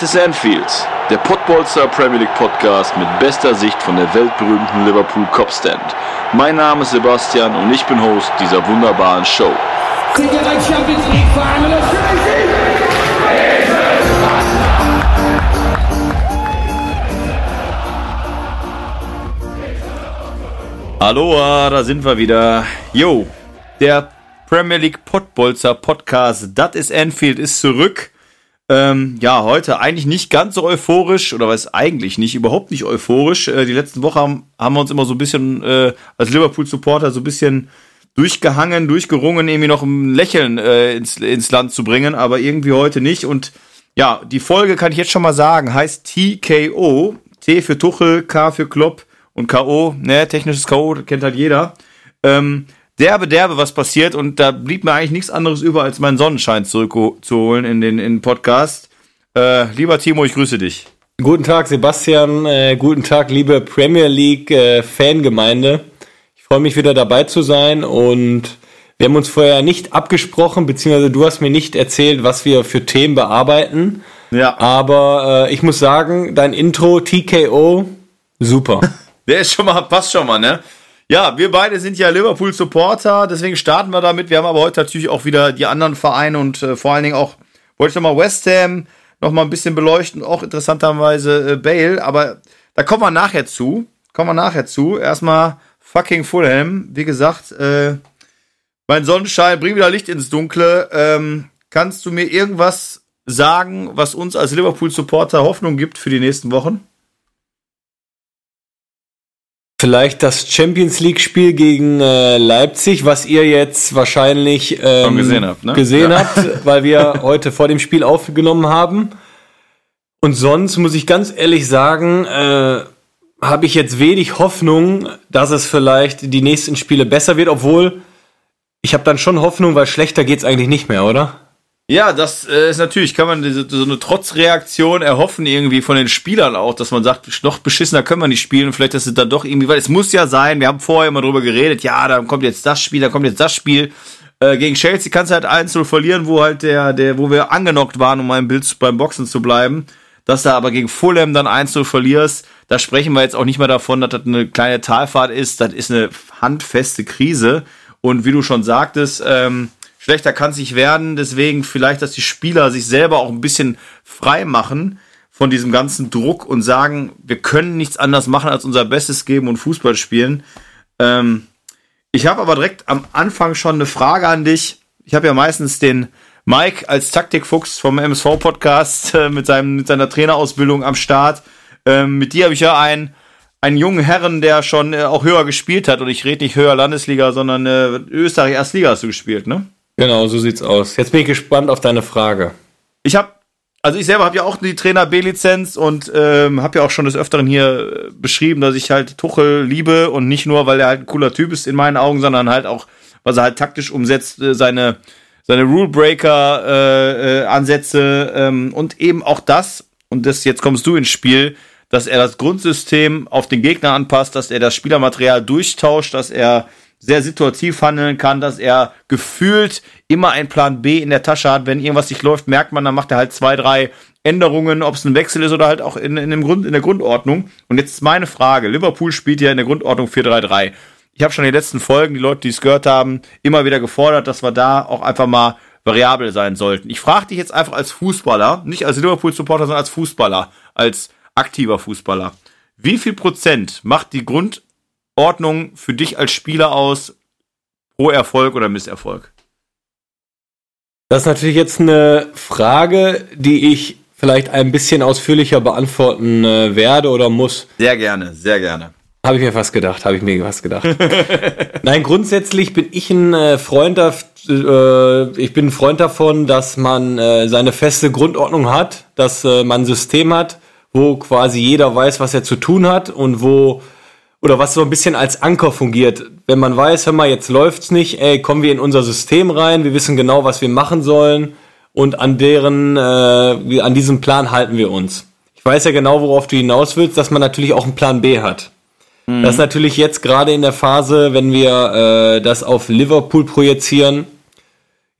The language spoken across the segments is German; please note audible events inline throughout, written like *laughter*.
Ist Anfield, der Podbolster Premier League Podcast mit bester Sicht von der weltberühmten Liverpool Copstand. Mein Name ist Sebastian und ich bin Host dieser wunderbaren Show. Aloha, da sind wir wieder. Yo, der Premier League Podbolzer Podcast, das ist Anfield, ist zurück. Ähm, ja, heute eigentlich nicht ganz so euphorisch, oder was eigentlich nicht, überhaupt nicht euphorisch. Äh, die letzten Wochen haben, haben wir uns immer so ein bisschen äh, als Liverpool-Supporter so ein bisschen durchgehangen, durchgerungen, irgendwie noch ein Lächeln äh, ins, ins Land zu bringen, aber irgendwie heute nicht. Und ja, die Folge kann ich jetzt schon mal sagen, heißt TKO. T für Tuchel, K für Klopp und K.O., ne, technisches K.O., kennt halt jeder. Ähm, derbe, derbe, was passiert und da blieb mir eigentlich nichts anderes über, als meinen Sonnenschein zurückzuholen in den, in den Podcast. Äh, lieber Timo, ich grüße dich. Guten Tag, Sebastian. Äh, guten Tag, liebe Premier League äh, Fangemeinde. Ich freue mich wieder dabei zu sein und wir haben uns vorher nicht abgesprochen, beziehungsweise du hast mir nicht erzählt, was wir für Themen bearbeiten. Ja. Aber äh, ich muss sagen, dein Intro TKO super. *laughs* Der ist schon mal, passt schon mal, ne? Ja, wir beide sind ja Liverpool-Supporter, deswegen starten wir damit. Wir haben aber heute natürlich auch wieder die anderen Vereine und äh, vor allen Dingen auch, wollte ich nochmal West Ham noch mal ein bisschen beleuchten, auch interessanterweise äh, Bale, aber da kommen wir nachher zu. Kommen wir nachher zu. Erstmal fucking Fulham. Wie gesagt, äh, mein Sonnenschein, bring wieder Licht ins Dunkle. Ähm, kannst du mir irgendwas sagen, was uns als Liverpool-Supporter Hoffnung gibt für die nächsten Wochen? Vielleicht das Champions League-Spiel gegen äh, Leipzig, was ihr jetzt wahrscheinlich ähm, gesehen habt, ne? gesehen ja. habt, *laughs* weil wir heute vor dem Spiel aufgenommen haben. Und sonst muss ich ganz ehrlich sagen, äh, habe ich jetzt wenig Hoffnung, dass es vielleicht die nächsten Spiele besser wird, obwohl ich habe dann schon Hoffnung, weil schlechter geht's eigentlich nicht mehr, oder? Ja, das äh, ist natürlich, kann man diese, so eine Trotzreaktion erhoffen irgendwie von den Spielern auch, dass man sagt, noch beschissener können wir nicht spielen, vielleicht ist es dann doch irgendwie, weil es muss ja sein, wir haben vorher immer drüber geredet, ja, dann kommt jetzt das Spiel, dann kommt jetzt das Spiel. Äh, gegen Chelsea kannst du halt 1-0 verlieren, wo halt der, der, wo wir angenockt waren, um beim Bild beim Boxen zu bleiben. Dass du aber gegen Fulham dann 1-0 verlierst, da sprechen wir jetzt auch nicht mehr davon, dass das eine kleine Talfahrt ist, das ist eine handfeste Krise. Und wie du schon sagtest, ähm, schlechter kann es nicht werden. Deswegen vielleicht, dass die Spieler sich selber auch ein bisschen frei machen von diesem ganzen Druck und sagen, wir können nichts anderes machen, als unser Bestes geben und Fußball spielen. Ähm, ich habe aber direkt am Anfang schon eine Frage an dich. Ich habe ja meistens den Mike als Taktikfuchs vom MSV-Podcast äh, mit, mit seiner Trainerausbildung am Start. Ähm, mit dir habe ich ja einen, einen jungen Herren, der schon äh, auch höher gespielt hat. Und ich rede nicht höher Landesliga, sondern äh, Österreich Erstliga hast du gespielt, ne? Genau, so sieht's aus. Jetzt bin ich gespannt auf deine Frage. Ich habe, also ich selber habe ja auch die Trainer B-Lizenz und ähm, habe ja auch schon des Öfteren hier äh, beschrieben, dass ich halt Tuchel liebe und nicht nur, weil er halt ein cooler Typ ist in meinen Augen, sondern halt auch, was er halt taktisch umsetzt, äh, seine seine Rulebreaker äh, äh, ähm, und eben auch das und das jetzt kommst du ins Spiel, dass er das Grundsystem auf den Gegner anpasst, dass er das Spielermaterial durchtauscht, dass er sehr situativ handeln kann, dass er gefühlt immer einen Plan B in der Tasche hat. Wenn irgendwas nicht läuft, merkt man, dann macht er halt zwei, drei Änderungen, ob es ein Wechsel ist oder halt auch in, in, dem Grund, in der Grundordnung. Und jetzt ist meine Frage. Liverpool spielt ja in der Grundordnung 4-3-3. Ich habe schon in den letzten Folgen, die Leute, die es gehört haben, immer wieder gefordert, dass wir da auch einfach mal variabel sein sollten. Ich frage dich jetzt einfach als Fußballer, nicht als Liverpool-Supporter, sondern als Fußballer, als aktiver Fußballer. Wie viel Prozent macht die Grund Ordnung für dich als Spieler aus pro Erfolg oder Misserfolg? Das ist natürlich jetzt eine Frage, die ich vielleicht ein bisschen ausführlicher beantworten äh, werde oder muss. Sehr gerne, sehr gerne. Habe ich mir fast gedacht, habe ich mir fast gedacht. *laughs* Nein, grundsätzlich bin ich ein äh, Freund, äh, ich bin ein Freund davon, dass man äh, seine feste Grundordnung hat, dass äh, man ein System hat, wo quasi jeder weiß, was er zu tun hat und wo oder was so ein bisschen als Anker fungiert. Wenn man weiß, hör mal, jetzt läuft's nicht, ey, kommen wir in unser System rein, wir wissen genau, was wir machen sollen und an deren, äh, an diesem Plan halten wir uns. Ich weiß ja genau, worauf du hinaus willst, dass man natürlich auch einen Plan B hat. Mhm. Das ist natürlich jetzt gerade in der Phase, wenn wir äh, das auf Liverpool projizieren,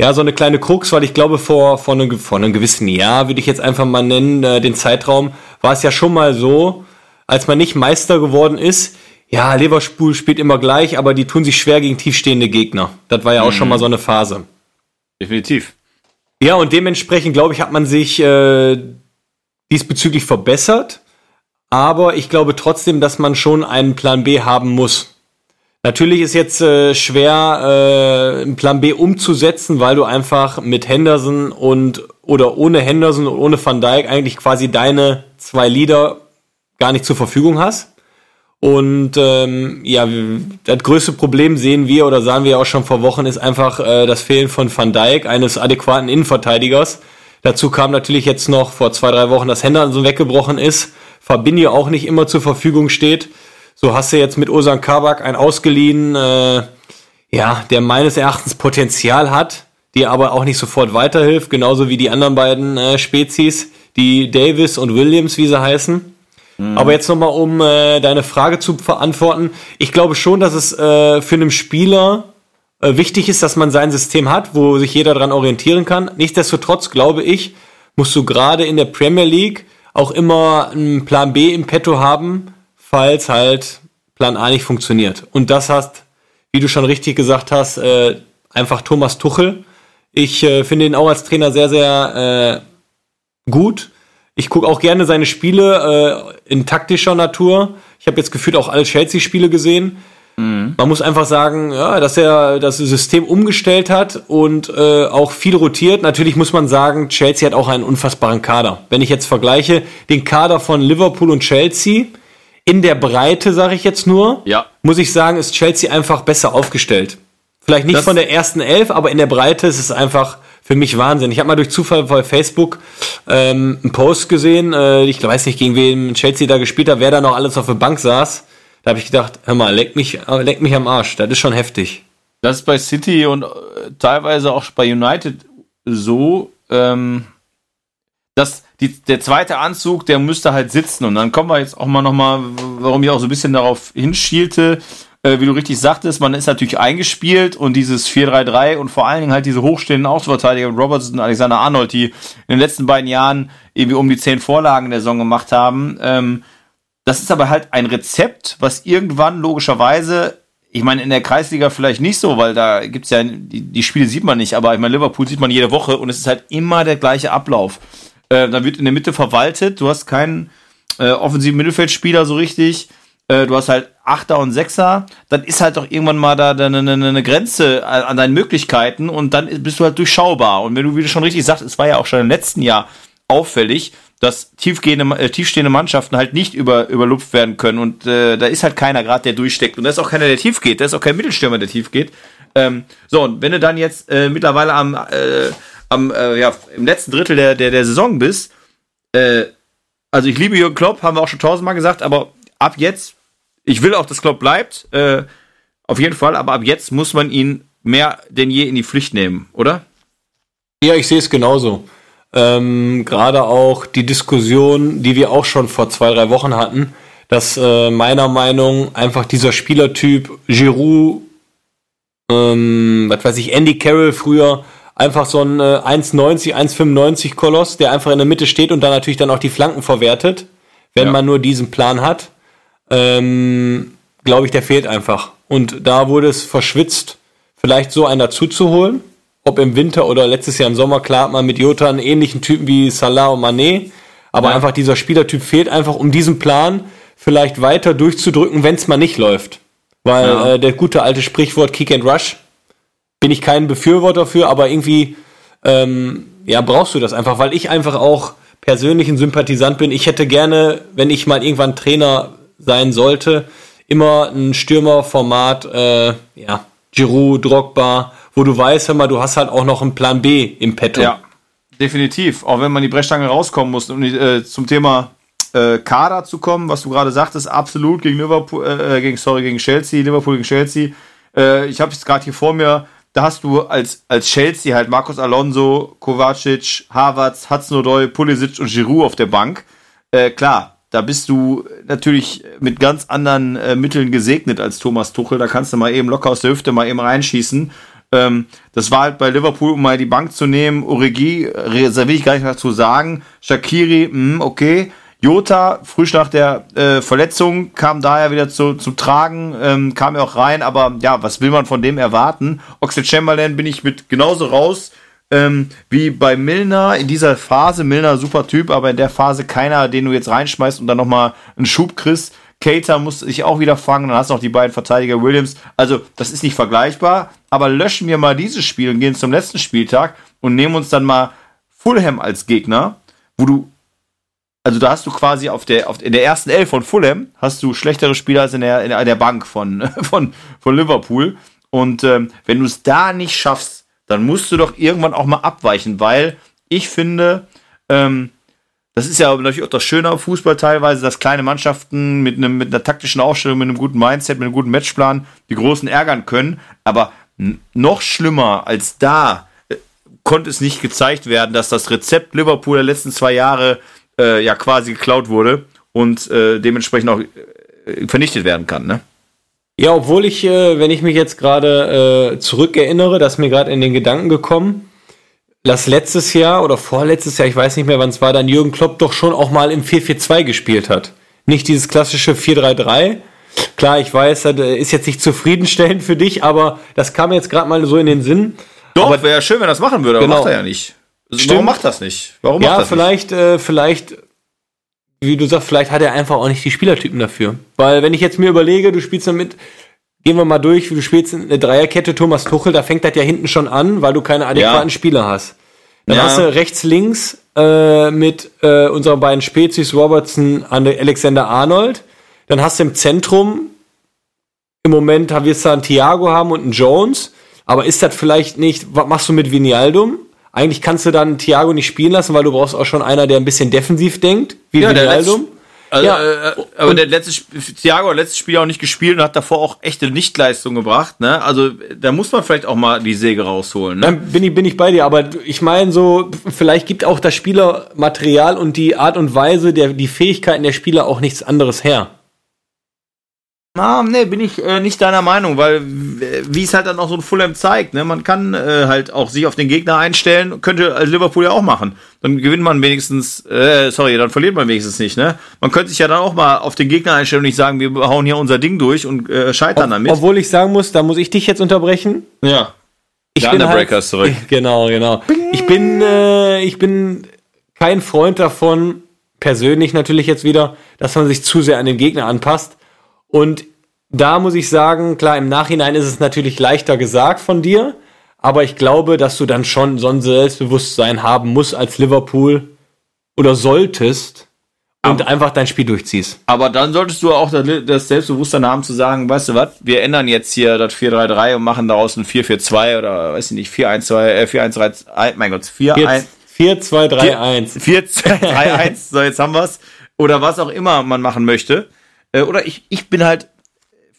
ja, so eine kleine Krux, weil ich glaube, vor, vor, einem, vor einem gewissen Jahr, würde ich jetzt einfach mal nennen, äh, den Zeitraum, war es ja schon mal so, als man nicht Meister geworden ist, ja, Leverpool spielt immer gleich, aber die tun sich schwer gegen tiefstehende Gegner. Das war ja auch mhm. schon mal so eine Phase. Definitiv. Ja, und dementsprechend, glaube ich, hat man sich äh, diesbezüglich verbessert. Aber ich glaube trotzdem, dass man schon einen Plan B haben muss. Natürlich ist jetzt äh, schwer, äh, einen Plan B umzusetzen, weil du einfach mit Henderson und oder ohne Henderson und ohne Van Dijk eigentlich quasi deine zwei Leader gar nicht zur Verfügung hast. Und ähm, ja, das größte Problem sehen wir oder sahen wir auch schon vor Wochen, ist einfach äh, das Fehlen von Van Dijk, eines adäquaten Innenverteidigers. Dazu kam natürlich jetzt noch vor zwei, drei Wochen, dass Henderson weggebrochen ist, Fabinho auch nicht immer zur Verfügung steht. So hast du jetzt mit Osan Kabak einen ausgeliehen, äh, ja, der meines Erachtens Potenzial hat, die aber auch nicht sofort weiterhilft, genauso wie die anderen beiden äh, Spezies, die Davis und Williams, wie sie heißen. Mhm. Aber jetzt nochmal, um äh, deine Frage zu beantworten. Ich glaube schon, dass es äh, für einen Spieler äh, wichtig ist, dass man sein System hat, wo sich jeder dran orientieren kann. Nichtsdestotrotz glaube ich, musst du gerade in der Premier League auch immer einen Plan B im Petto haben, falls halt Plan A nicht funktioniert. Und das hast, wie du schon richtig gesagt hast, äh, einfach Thomas Tuchel. Ich äh, finde ihn auch als Trainer sehr, sehr äh, gut. Ich gucke auch gerne seine Spiele äh, in taktischer Natur. Ich habe jetzt gefühlt auch alle Chelsea-Spiele gesehen. Mhm. Man muss einfach sagen, ja, dass er das System umgestellt hat und äh, auch viel rotiert. Natürlich muss man sagen, Chelsea hat auch einen unfassbaren Kader. Wenn ich jetzt vergleiche den Kader von Liverpool und Chelsea in der Breite, sage ich jetzt nur, ja. muss ich sagen, ist Chelsea einfach besser aufgestellt. Vielleicht nicht das von der ersten Elf, aber in der Breite ist es einfach für mich Wahnsinn. Ich habe mal durch Zufall bei Facebook ähm, einen Post gesehen, äh, ich weiß nicht, gegen wen Chelsea da gespielt hat, wer da noch alles auf der Bank saß. Da habe ich gedacht, hör mal, leck mich, leck mich am Arsch. Das ist schon heftig. Das ist bei City und äh, teilweise auch bei United so, ähm, dass die, der zweite Anzug, der müsste halt sitzen. Und dann kommen wir jetzt auch mal nochmal, warum ich auch so ein bisschen darauf hinschielte, äh, wie du richtig sagtest, man ist natürlich eingespielt und dieses 4-3-3 und vor allen Dingen halt diese hochstehenden Außenverteidiger Robertson und Alexander Arnold, die in den letzten beiden Jahren irgendwie um die zehn Vorlagen der Saison gemacht haben. Ähm, das ist aber halt ein Rezept, was irgendwann logischerweise ich meine, in der Kreisliga vielleicht nicht so, weil da gibt's ja, die, die Spiele sieht man nicht, aber ich meine, Liverpool sieht man jede Woche und es ist halt immer der gleiche Ablauf. Äh, dann wird in der Mitte verwaltet, du hast keinen äh, offensiven Mittelfeldspieler so richtig. Äh, du hast halt Achter und Sechser, dann ist halt doch irgendwann mal da eine, eine, eine Grenze an deinen Möglichkeiten und dann bist du halt durchschaubar. Und wenn du, wie du schon richtig sagst, es war ja auch schon im letzten Jahr auffällig, dass tiefgehende, äh, tiefstehende Mannschaften halt nicht über, überlupft werden können. Und äh, da ist halt keiner gerade, der durchsteckt. Und da ist auch keiner, der tief geht. Da ist auch kein Mittelstürmer, der tief geht. Ähm, so, und wenn du dann jetzt äh, mittlerweile am, äh, am äh, ja, im letzten Drittel der, der, der Saison bist, äh, also ich liebe Jürgen Klopp, haben wir auch schon tausendmal gesagt, aber ab jetzt ich will auch, dass Klopp bleibt, äh, auf jeden Fall, aber ab jetzt muss man ihn mehr denn je in die Pflicht nehmen, oder? Ja, ich sehe es genauso. Ähm, Gerade auch die Diskussion, die wir auch schon vor zwei, drei Wochen hatten, dass äh, meiner Meinung einfach dieser Spielertyp Giroud, ähm, was weiß ich, Andy Carroll früher, einfach so ein äh, 1,90, 1,95 Koloss, der einfach in der Mitte steht und dann natürlich dann auch die Flanken verwertet, wenn ja. man nur diesen Plan hat ähm, glaube ich, der fehlt einfach. Und da wurde es verschwitzt, vielleicht so einen dazu zu holen. Ob im Winter oder letztes Jahr im Sommer, klar hat man mit Jota einen ähnlichen Typen wie Salah und Mané. Aber ja. einfach dieser Spielertyp fehlt einfach, um diesen Plan vielleicht weiter durchzudrücken, wenn es mal nicht läuft. Weil ja. äh, der gute alte Sprichwort Kick and Rush bin ich kein Befürworter für, aber irgendwie ähm, ja brauchst du das einfach, weil ich einfach auch persönlich ein Sympathisant bin. Ich hätte gerne, wenn ich mal irgendwann Trainer sein sollte, immer ein Stürmerformat, äh, ja, Giroud, Drogba, wo du weißt, hör mal, du hast halt auch noch einen Plan B im Petto. Ja, definitiv. Auch wenn man die Brechstange rauskommen muss. Und äh, zum Thema äh, Kader zu kommen, was du gerade sagtest, absolut gegen Liverpool, äh, gegen, sorry, gegen Chelsea, Liverpool gegen Chelsea. Äh, ich habe es gerade hier vor mir, da hast du als, als Chelsea halt Marcos Alonso, Kovacic, Havertz, Hudson-Odoi, Pulisic und Giroud auf der Bank. Äh, klar, da bist du natürlich mit ganz anderen äh, Mitteln gesegnet als Thomas Tuchel. Da kannst du mal eben locker aus der Hüfte mal eben reinschießen. Ähm, das war halt bei Liverpool, um mal die Bank zu nehmen. Origi, äh, da will ich gar nicht mehr dazu sagen. Shakiri, mh, hm, okay. Jota, frisch nach der äh, Verletzung, kam daher wieder zu, zu tragen, ähm, kam ja auch rein, aber ja, was will man von dem erwarten? Oxlade Chamberlain bin ich mit genauso raus ähm, wie bei Milner in dieser Phase. Milner super Typ, aber in der Phase keiner, den du jetzt reinschmeißt und dann nochmal einen Schub kriegst. Cater muss sich auch wieder fangen, dann hast du noch die beiden Verteidiger Williams. Also, das ist nicht vergleichbar, aber löschen wir mal dieses Spiel und gehen zum letzten Spieltag und nehmen uns dann mal Fulham als Gegner, wo du also da hast du quasi auf der, auf, in der ersten Elf von Fulham hast du schlechtere Spieler als in der, in der Bank von, *laughs* von, von Liverpool. Und ähm, wenn du es da nicht schaffst, dann musst du doch irgendwann auch mal abweichen, weil ich finde, ähm, das ist ja natürlich auch das Schöne am Fußball teilweise, dass kleine Mannschaften mit, einem, mit einer taktischen Aufstellung, mit einem guten Mindset, mit einem guten Matchplan die Großen ärgern können. Aber noch schlimmer als da äh, konnte es nicht gezeigt werden, dass das Rezept Liverpool der letzten zwei Jahre äh, ja quasi geklaut wurde und äh, dementsprechend auch äh, vernichtet werden kann, ne? Ja, obwohl ich, äh, wenn ich mich jetzt gerade äh, zurückerinnere, dass mir gerade in den Gedanken gekommen, dass letztes Jahr oder vorletztes Jahr, ich weiß nicht mehr, wann es war, dann Jürgen Klopp doch schon auch mal im 4-4-2 gespielt hat. Nicht dieses klassische 4-3-3. Klar, ich weiß, das äh, ist jetzt nicht zufriedenstellend für dich, aber das kam jetzt gerade mal so in den Sinn. Doch, wäre ja schön, wenn er das machen würde, aber genau. macht er ja nicht. Also warum macht das nicht? Warum ja, vielleicht, nicht? Äh, vielleicht, wie du sagst, vielleicht hat er einfach auch nicht die Spielertypen dafür. Weil wenn ich jetzt mir überlege, du spielst damit, gehen wir mal durch, wie du spielst eine Dreierkette Thomas Tuchel, da fängt das ja hinten schon an, weil du keine adäquaten ja. Spieler hast. Dann ja. hast du rechts, links äh, mit äh, unseren beiden Spezies Robertson, Alexander Arnold. Dann hast du im Zentrum im Moment wirst du einen Thiago haben und einen Jones. Aber ist das vielleicht nicht, was machst du mit Vinialdum? Eigentlich kannst du dann Thiago nicht spielen lassen, weil du brauchst auch schon einer, der ein bisschen defensiv denkt, wie ja, Wijnaldum. Also, ja, äh, aber der letzte Thiago hat letztes Spiel auch nicht gespielt und hat davor auch echte Nichtleistung gebracht. Ne? Also da muss man vielleicht auch mal die Säge rausholen. Ne? Dann bin ich bin ich bei dir, aber ich meine so, vielleicht gibt auch das Spielermaterial und die Art und Weise der die Fähigkeiten der Spieler auch nichts anderes her. Ah, nee, bin ich äh, nicht deiner Meinung, weil wie es halt dann auch so ein Fulham zeigt, ne, man kann äh, halt auch sich auf den Gegner einstellen, könnte als Liverpool ja auch machen. Dann gewinnt man wenigstens, äh, sorry, dann verliert man wenigstens nicht, ne? Man könnte sich ja dann auch mal auf den Gegner einstellen und nicht sagen, wir hauen hier unser Ding durch und äh, scheitern damit. Obwohl ich sagen muss, da muss ich dich jetzt unterbrechen. Ja. Ich Der bin halt, zurück. *laughs* Genau, genau. Ich bin, äh, ich bin kein Freund davon, persönlich natürlich jetzt wieder, dass man sich zu sehr an den Gegner anpasst und da muss ich sagen, klar, im Nachhinein ist es natürlich leichter gesagt von dir, aber ich glaube, dass du dann schon so ein Selbstbewusstsein haben musst als Liverpool oder solltest und aber, einfach dein Spiel durchziehst. Aber dann solltest du auch das Selbstbewusstsein haben zu sagen, weißt du was, wir ändern jetzt hier das 4-3-3 und machen daraus ein 4-4-2 oder weiß ich nicht, 4-1-2, äh, 4-1-3, mein Gott, 4-1. 4-2-3-1. 4-2-3-1, so jetzt haben wir's. Oder was auch immer man machen möchte. Äh, oder ich, ich bin halt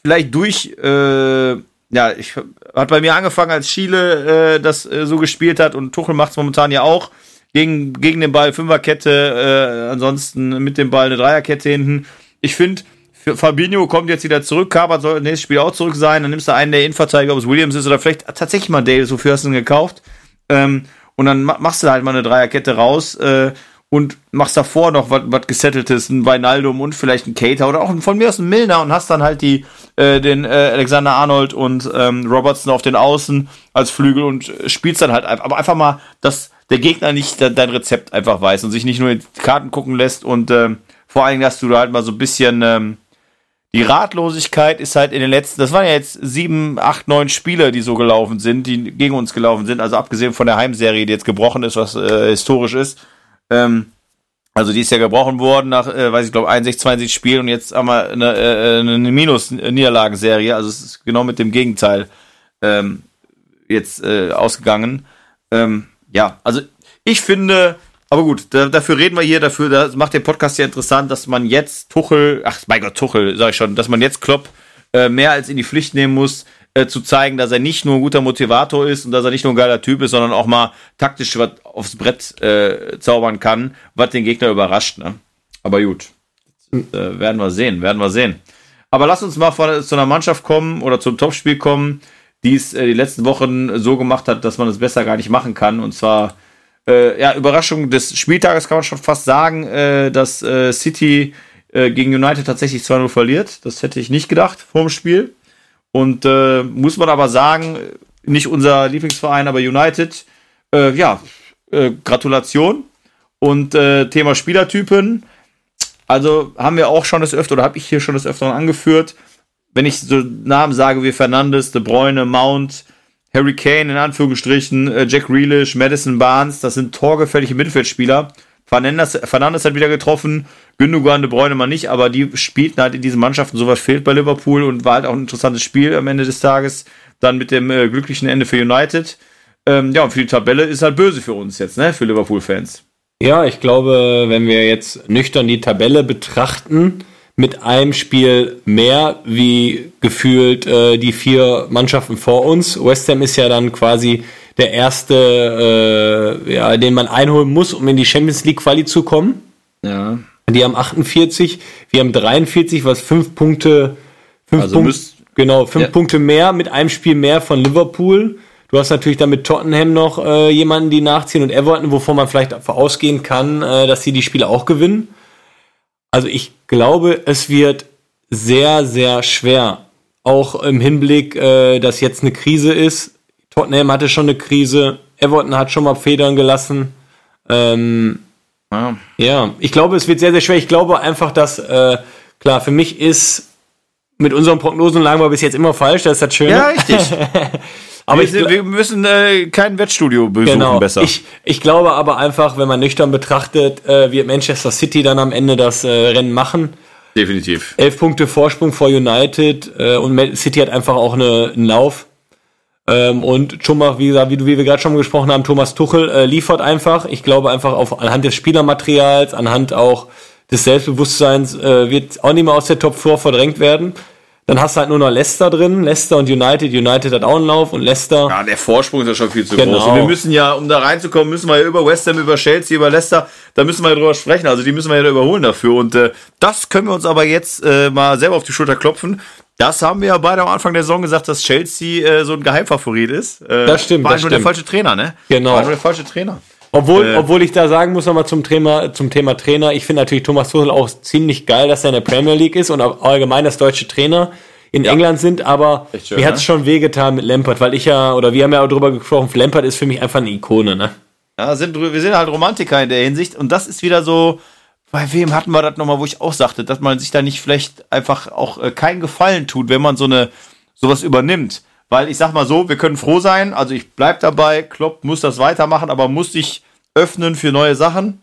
vielleicht durch, äh, ja, ich hat bei mir angefangen, als Chile äh, das äh, so gespielt hat und Tuchel macht es momentan ja auch. Gegen, gegen den Ball Fünferkette, äh, ansonsten mit dem Ball eine Dreierkette hinten. Ich finde, Fabinho kommt jetzt wieder zurück, Kabert soll nächstes Spiel auch zurück sein, dann nimmst du einen der Innenverteidiger, ob es Williams ist oder vielleicht tatsächlich mal Davis, wofür hast du ihn gekauft. Ähm, und dann machst du halt mal eine Dreierkette raus. Äh, und machst davor noch was gesetteltes, ein Weinaldum und vielleicht ein Cater oder auch von mir aus ein Milner und hast dann halt die äh, den äh, Alexander Arnold und ähm, Robertson auf den Außen als Flügel und spielst dann halt einfach, aber einfach mal, dass der Gegner nicht dein Rezept einfach weiß und sich nicht nur in die Karten gucken lässt und ähm, vor allen Dingen, dass du da halt mal so ein bisschen ähm, die Ratlosigkeit ist halt in den letzten, das waren ja jetzt sieben, acht, neun Spiele, die so gelaufen sind, die gegen uns gelaufen sind, also abgesehen von der Heimserie, die jetzt gebrochen ist, was äh, historisch ist, ähm, also die ist ja gebrochen worden nach, äh, weiß ich glaube, 61, 62 Spielen und jetzt haben wir eine, äh, eine Minus-Niederlagenserie. Also es ist genau mit dem Gegenteil ähm, jetzt äh, ausgegangen. Ähm, ja, also ich finde, aber gut, da, dafür reden wir hier, dafür, das macht den Podcast ja interessant, dass man jetzt Tuchel, ach mein Gott, Tuchel, sag ich schon, dass man jetzt Klopp äh, mehr als in die Pflicht nehmen muss, äh, zu zeigen, dass er nicht nur ein guter Motivator ist und dass er nicht nur ein geiler Typ ist, sondern auch mal taktisch was aufs Brett äh, zaubern kann, was den Gegner überrascht. Ne? Aber gut, äh, werden wir sehen, werden wir sehen. Aber lass uns mal von, zu einer Mannschaft kommen oder zum Topspiel kommen, die es äh, die letzten Wochen so gemacht hat, dass man es besser gar nicht machen kann. Und zwar, äh, ja, Überraschung des Spieltages kann man schon fast sagen, äh, dass äh, City gegen United tatsächlich 2-0 verliert. Das hätte ich nicht gedacht vor dem Spiel. Und muss man aber sagen, nicht unser Lieblingsverein, aber United, äh, ja, äh, Gratulation. Und äh, Thema Spielertypen, also haben wir auch schon das öfter, oder habe ich hier schon das öfteren angeführt, wenn ich so Namen sage wie Fernandes, De Bruyne, Mount, Harry Kane in Anführungsstrichen, äh, Jack Grealish, Madison Barnes, das sind torgefällige Mittelfeldspieler. Fernandes, Fernandes hat wieder getroffen, Gündogan, De Bruyne mal nicht, aber die spielten halt in diesen Mannschaften, sowas fehlt bei Liverpool und war halt auch ein interessantes Spiel am Ende des Tages, dann mit dem äh, glücklichen Ende für United. Ähm, ja, und für die Tabelle ist halt böse für uns jetzt, ne, für Liverpool-Fans. Ja, ich glaube, wenn wir jetzt nüchtern die Tabelle betrachten, mit einem Spiel mehr wie gefühlt äh, die vier Mannschaften vor uns. West Ham ist ja dann quasi der erste, äh, ja, den man einholen muss, um in die Champions League Quali zu kommen. Ja. Die haben 48, wir haben 43, was fünf Punkte, fünf Also Punkte, genau, fünf Ja. Punkte mehr mit einem Spiel mehr von Liverpool. Du hast natürlich dann mit Tottenham noch äh, jemanden, die nachziehen und Everton, wovon man vielleicht ausgehen kann, äh, dass sie die Spiele auch gewinnen. Also ich glaube, es wird sehr, sehr schwer. Auch im Hinblick, äh, dass jetzt eine Krise ist. Tottenham hatte schon eine Krise. Everton hat schon mal Federn gelassen. Ähm, ja. ja, ich glaube, es wird sehr, sehr schwer. Ich glaube einfach, dass, äh, klar, für mich ist mit unseren Prognosen lagen wir bis jetzt immer falsch, das ist das Schöne. Ja, richtig. *laughs* aber wir, ich, wir müssen äh, kein Wettstudio besuchen genau, besser. Ich, ich glaube aber einfach, wenn man nüchtern beachtet, äh, wird Manchester City dann am Ende das äh, Rennen machen. Definitiv. Elf Punkte Vorsprung vor United äh, und City hat einfach auch eine, einen Lauf. Ähm, und schon mal, wie gesagt, wie, wie wir gerade schon gesprochen haben, Thomas Tuchel äh, liefert einfach. Ich glaube einfach auf, anhand des Spielermaterials, anhand auch des Selbstbewusstseins äh, wird auch nicht mehr aus der Top 4 verdrängt werden. Dann hast du halt nur noch Leicester drin, Leicester und United. United hat auch einen Lauf und Leicester. Ja, der Vorsprung ist ja schon viel zu Genau. groß. Und wir müssen ja, um da reinzukommen, müssen wir ja über West Ham, über Chelsea, über Leicester, da müssen wir ja drüber sprechen. Also die müssen wir ja überholen dafür. Und äh, das können wir uns aber jetzt äh, mal selber auf die Schulter klopfen. Das haben wir ja beide am Anfang der Saison gesagt, dass Chelsea äh, so ein Geheimfavorit ist. Äh, Das stimmt, War das nur der stimmt. falsche Trainer, ne? Genau. War nur der falsche Trainer. Obwohl, Äh. obwohl ich da sagen muss nochmal zum Thema, zum Thema Trainer, ich finde natürlich Thomas Tuchel auch ziemlich geil, dass er in der Premier League ist und allgemein, dass deutsche Trainer in England sind, aber schön, mir hat es ne? schon wehgetan mit Lampard, weil ich ja, oder wir haben ja auch drüber gesprochen, Lampard ist für mich einfach eine Ikone, ne? Ja, sind, wir sind halt Romantiker in der Hinsicht. Und das ist wieder so, bei wem hatten wir das nochmal, wo ich auch sagte, dass man sich da nicht vielleicht einfach auch äh, keinen Gefallen tut, wenn man so eine sowas übernimmt. Weil ich sag mal so, wir können froh sein, also ich bleib dabei, Klopp muss das weitermachen, aber muss sich öffnen für neue Sachen.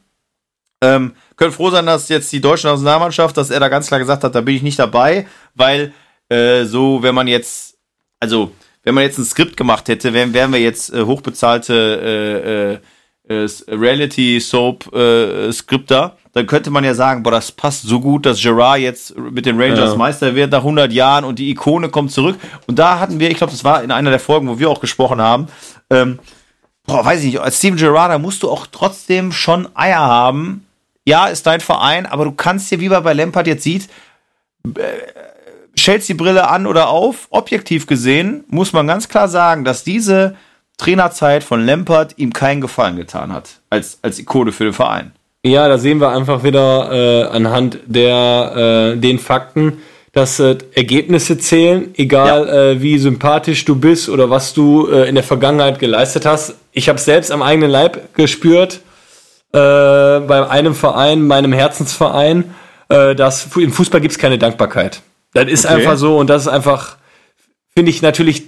Ähm, können froh sein, dass jetzt die deutsche Nationalmannschaft, dass er da ganz klar gesagt hat, da bin ich nicht dabei, weil äh, so, wenn man jetzt, also wenn man jetzt ein Skript gemacht hätte, wären, wären wir jetzt äh, hochbezahlte äh, äh, äh, Reality Soap äh, Skripter, dann könnte man ja sagen, boah, das passt so gut, dass Gerard jetzt mit den Rangers Ja. Meister wird nach 100 Jahren und die Ikone kommt zurück. Und da hatten wir, ich glaube, das war in einer der Folgen, wo wir auch gesprochen haben, ähm, boah, weiß ich nicht, als Steven Gerrard, da musst du auch trotzdem schon Eier haben. Ja, ist dein Verein, aber du kannst dir, wie man bei Lampard jetzt sieht, äh, Chelsea-Brille an oder auf. Objektiv gesehen muss man ganz klar sagen, dass diese Trainerzeit von Lampard ihm keinen Gefallen getan hat, als, als Ikone für den Verein. Ja, da sehen wir einfach wieder äh, anhand der äh, den Fakten, dass äh, Ergebnisse zählen, egal äh, wie sympathisch du bist oder was du äh, in der Vergangenheit geleistet hast. Ich habe selbst am eigenen Leib gespürt äh, bei einem Verein, meinem Herzensverein, äh, dass im Fußball gibt es keine Dankbarkeit. Das ist Okay. einfach so und das ist einfach, finde ich natürlich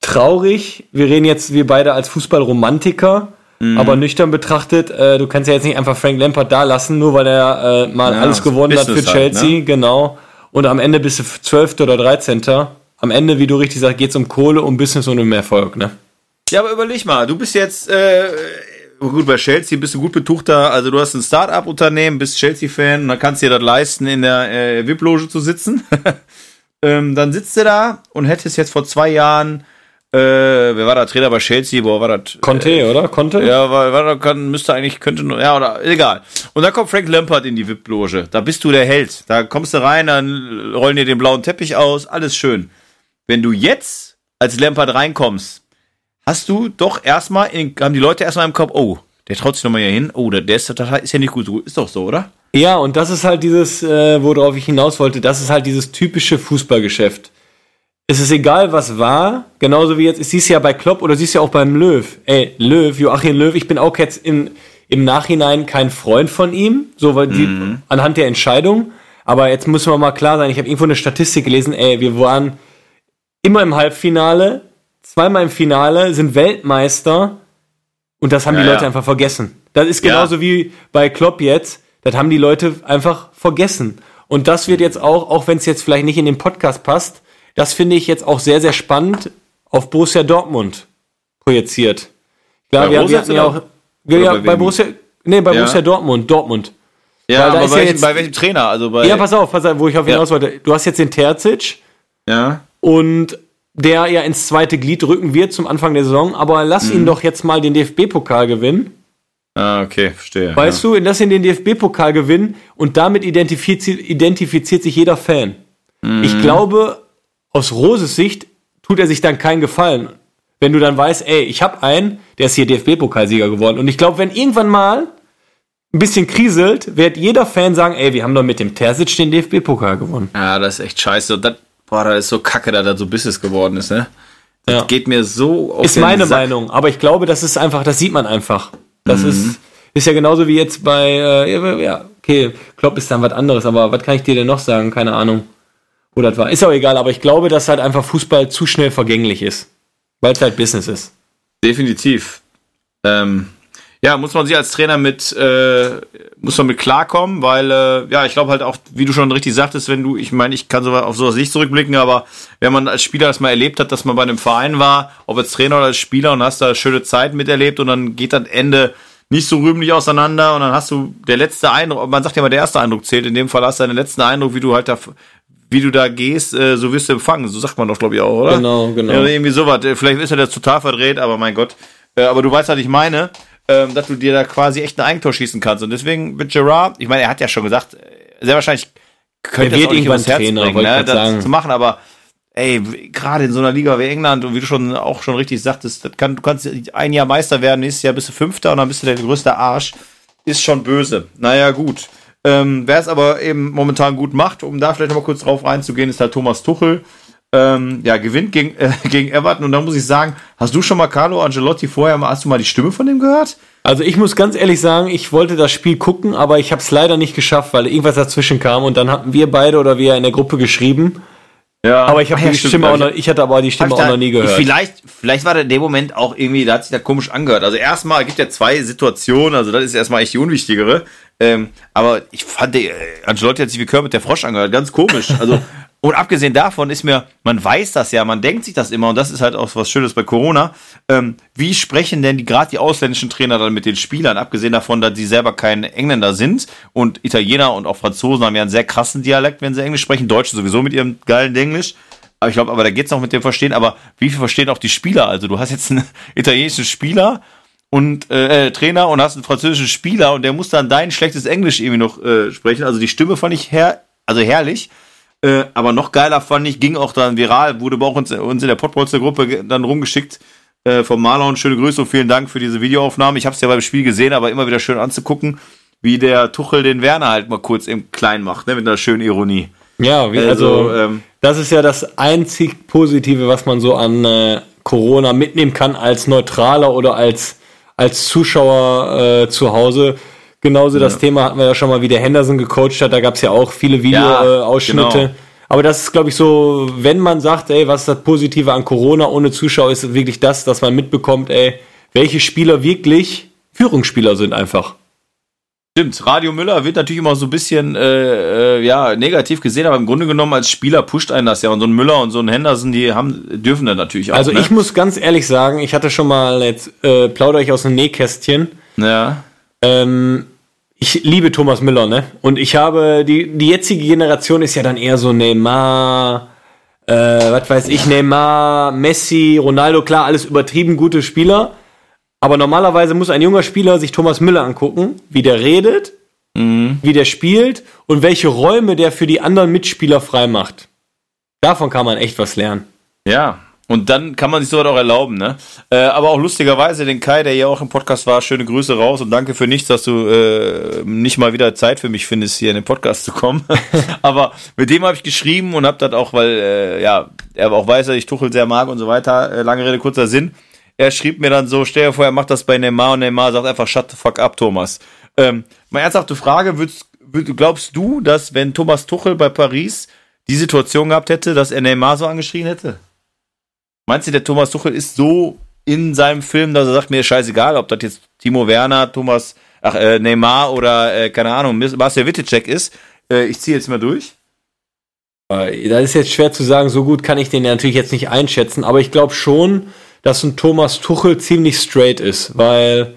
traurig. Wir reden jetzt, wir beide als Fußballromantiker, Mhm. aber nüchtern betrachtet, äh, du kannst ja jetzt nicht einfach Frank Lampard da lassen, nur weil er äh, mal Ja, alles gewonnen hat für Business halt, Chelsea, ne? genau. Und am Ende bist du 12. oder 13. Am Ende, wie du richtig sagst, geht's um Kohle, um Business und um Erfolg, ne? Ja, aber überleg mal, du bist jetzt, äh, gut, bei Chelsea bist du gut betuchter, also du hast ein Start-up-Unternehmen, bist Chelsea-Fan und dann kannst du dir das leisten, in der äh, VIP-Loge zu sitzen. *laughs* ähm, dann sitzt du da und hättest jetzt vor zwei Jahren, äh, wer war da Trainer bei Chelsea, boah, war das? Conte, oder? Conte? Ja, war, war, kann, müsste eigentlich, könnte nur, ja, oder, egal. Und dann kommt Frank Lampard in die VIP-Loge. Da bist du der Held. Da kommst du rein, dann rollen dir den blauen Teppich aus, alles schön. Wenn du jetzt als Lampard reinkommst, hast du doch erstmal, haben die Leute erstmal im Kopf, oh, der traut sich nochmal hier hin, oh, der, der ist, ist ja nicht gut, ist doch so, oder? Ja, und das ist halt dieses, äh, worauf ich hinaus wollte, das ist halt dieses typische Fußballgeschäft. Es ist egal, was war, genauso wie jetzt, siehst du ja bei Klopp oder siehst ja auch beim Löw. Ey, Löw, Joachim Löw, ich bin auch jetzt in, im Nachhinein kein Freund von ihm, so weil die, mhm. anhand der Entscheidung. Aber jetzt müssen wir mal klar sein, ich habe irgendwo eine Statistik gelesen, ey, wir waren immer im Halbfinale, zweimal im Finale, sind Weltmeister und das haben ja, die Leute ja. einfach vergessen. Das ist genauso ja. wie bei Klopp jetzt, das haben die Leute einfach vergessen. Und das wird jetzt auch, auch wenn es jetzt vielleicht nicht in den Podcast passt, das finde ich jetzt auch sehr, sehr spannend auf Borussia Dortmund projiziert. Klar, wir, wir hatten ja auch ja, bei, Borussia, nee, bei Borussia Dortmund, Dortmund. Ja, aber bei, ja jetzt, bei, welchem Trainer? Also bei ja, pass auf, pass auf, wo ich auf hinaus wollte. Du hast jetzt den Terzic. Ja. Und der ja ins zweite Glied rücken wird zum Anfang der Saison, aber lass mhm. ihn doch jetzt mal den DFB-Pokal gewinnen. Ah, okay, verstehe. Weißt ja. du, lass ihn den DFB-Pokal gewinnen und damit identifiziert, identifiziert sich jeder Fan. Mhm. Ich glaube, aus Roses Sicht tut er sich dann keinen Gefallen, wenn du dann weißt, ey, ich habe einen, der ist hier DFB-Pokalsieger geworden. Und ich glaube, wenn irgendwann mal ein bisschen kriselt, wird jeder Fan sagen, ey, wir haben doch mit dem Terzic den DFB-Pokal gewonnen. Ja, das ist echt scheiße. Das, boah, das ist so kacke, dass da so Business geworden ist, ne? Das ja. geht mir so auf Ist meine Sack. Meinung, aber ich glaube, das ist einfach, das sieht man einfach. Das mhm. ist, ist ja genauso wie jetzt bei, äh, ja, okay, Klopp ist dann was anderes, aber was kann ich dir denn noch sagen? Keine Ahnung. Oder das war. Ist auch egal, aber ich glaube, dass halt einfach Fußball zu schnell vergänglich ist. Weil es halt Business ist. Definitiv. Ähm, ja, muss man sich als Trainer mit, äh, muss man mit klarkommen, weil, äh, ja, ich glaube halt auch, wie du schon richtig sagtest, wenn du, ich meine, ich kann so auf sowas nicht zurückblicken, aber wenn man als Spieler das mal erlebt hat, dass man bei einem Verein war, ob als Trainer oder als Spieler und hast da schöne Zeit miterlebt und dann geht das Ende nicht so rühmlich auseinander und dann hast du der letzte Eindruck, man sagt ja mal, der erste Eindruck zählt, in dem Fall hast du den letzten Eindruck, wie du halt da, wie du da gehst, äh, so wirst du empfangen, so sagt man doch, glaube ich, auch, oder? Genau, genau. Ja, irgendwie sowas, vielleicht ist er das total verdreht, aber mein Gott. Äh, aber du weißt, was ich meine ähm, dass du dir da quasi echt ein Eigentor schießen kannst. Und deswegen mit Gerard, ich meine, er hat ja schon gesagt, äh, sehr wahrscheinlich könnte er irgendwann das Herz Trainer, bringen, ne, das sagen. zu machen, aber ey, gerade in so einer Liga wie England und wie du schon auch schon richtig sagtest, das kann, du kannst ein Jahr Meister werden, nächstes Jahr bist du Fünfter und dann bist du der größte Arsch. Ist schon böse. Naja, gut. Ähm, Wer es aber eben momentan gut macht, um da vielleicht nochmal kurz drauf reinzugehen, ist halt Thomas Tuchel ähm, ja, gewinnt gegen, äh, *laughs* gegen Everton. Und da muss ich sagen, hast du schon mal Carlo Angelotti vorher, hast du mal die Stimme von dem gehört? Also ich muss ganz ehrlich sagen, ich wollte das Spiel gucken, aber ich habe es leider nicht geschafft, weil irgendwas dazwischen kam und dann hatten wir beide oder wir in der Gruppe geschrieben. Ja. Aber ich habe die Stimme auch noch, ich hatte aber die Stimme auch noch nie gehört. Vielleicht, vielleicht war der in dem Moment auch irgendwie, da hat sich da komisch angehört. Also erstmal gibt ja zwei Situationen, also das ist erstmal echt die unwichtigere. Ähm, aber ich fand, äh, Angelotti hat sich wie Kör mit der Frosch angehört, ganz komisch. Also *laughs* Und abgesehen davon ist mir, man weiß das ja, man denkt sich das immer, und das ist halt auch was Schönes bei Corona. Ähm, wie sprechen denn die gerade die ausländischen Trainer dann mit den Spielern? Abgesehen davon, dass sie selber keine Engländer sind und Italiener und auch Franzosen haben ja einen sehr krassen Dialekt, wenn sie Englisch sprechen, Deutsche sowieso mit ihrem geilen Englisch. Aber ich glaube, aber da geht's noch mit dem Verstehen. Aber wie viel verstehen auch die Spieler? Also du hast jetzt einen *laughs* italienischen Spieler und äh, äh, Trainer und hast einen französischen Spieler und der muss dann dein schlechtes Englisch irgendwie noch äh, sprechen. Also die Stimme fand ich her, also herrlich. Äh, aber noch geiler fand ich, ging auch dann viral, wurde bei uns, uns in der Podbolster-Gruppe dann rumgeschickt äh, vom Marlon. Schöne Grüße und vielen Dank für diese Videoaufnahme. Ich habe es ja beim Spiel gesehen, aber immer wieder schön anzugucken, wie der Tuchel den Werner halt mal kurz im Klein macht, ne, mit einer schönen Ironie. Ja, wie, also, also ähm, das ist ja das einzig Positive, was man so an äh, Corona mitnehmen kann als Neutraler oder als, als Zuschauer äh, zu Hause Genauso ja. das Thema hatten wir ja schon mal, wie der Henderson gecoacht hat. Da gab es ja auch viele Videoausschnitte. Ja, genau. Aber das ist, glaube ich, so, wenn man sagt, ey, was ist das Positive an Corona ohne Zuschauer, ist wirklich das, dass man mitbekommt, ey, welche Spieler wirklich Führungsspieler sind einfach. Stimmt, Radio Müller wird natürlich immer so ein bisschen äh, äh, ja, negativ gesehen, aber im Grunde genommen als Spieler pusht einen das ja. Und so ein Müller und so ein Henderson, die haben, dürfen dann natürlich auch. Also ne? ich muss ganz ehrlich sagen, ich hatte schon mal, jetzt äh, plaudere ich aus dem Nähkästchen. Ja. Ähm, ich liebe Thomas Müller, ne? Und ich habe, die, die jetzige Generation ist ja dann eher so Neymar, äh, was weiß ich, Neymar, Messi, Ronaldo, klar, alles übertrieben gute Spieler. Aber normalerweise muss ein junger Spieler sich Thomas Müller angucken, wie der redet, mhm. wie der spielt und welche Räume der für die anderen Mitspieler frei macht. Davon kann man echt was lernen. Ja, Und dann kann man sich sowas auch erlauben, ne? Äh, aber auch lustigerweise, den Kai, der hier auch im Podcast war, schöne Grüße raus und danke für nichts, dass du äh, nicht mal wieder Zeit für mich findest, hier in den Podcast zu kommen. *laughs* aber mit dem habe ich geschrieben und habe das auch, weil, äh, ja, er auch weiß, dass ich Tuchel sehr mag und so weiter. Äh, lange Rede, kurzer Sinn. Er schrieb mir dann so, stell dir vor, er macht das bei Neymar und Neymar sagt einfach, shut the fuck up, Thomas. Ähm, mal ernsthafte Frage, würdest, würd, glaubst du, dass wenn Thomas Tuchel bei Paris die Situation gehabt hätte, dass er Neymar so angeschrien hätte? Meinst du, der Thomas Tuchel ist so in seinem Film, dass er sagt, mir ist scheißegal, ob das jetzt Timo Werner, Thomas, ach, äh, Neymar oder, äh, keine Ahnung, Marcel Wittecek ist. Äh, ich ziehe jetzt mal durch. Äh, das ist jetzt schwer zu sagen, so gut kann ich den natürlich jetzt nicht einschätzen, aber ich glaube schon, dass ein Thomas Tuchel ziemlich straight ist, weil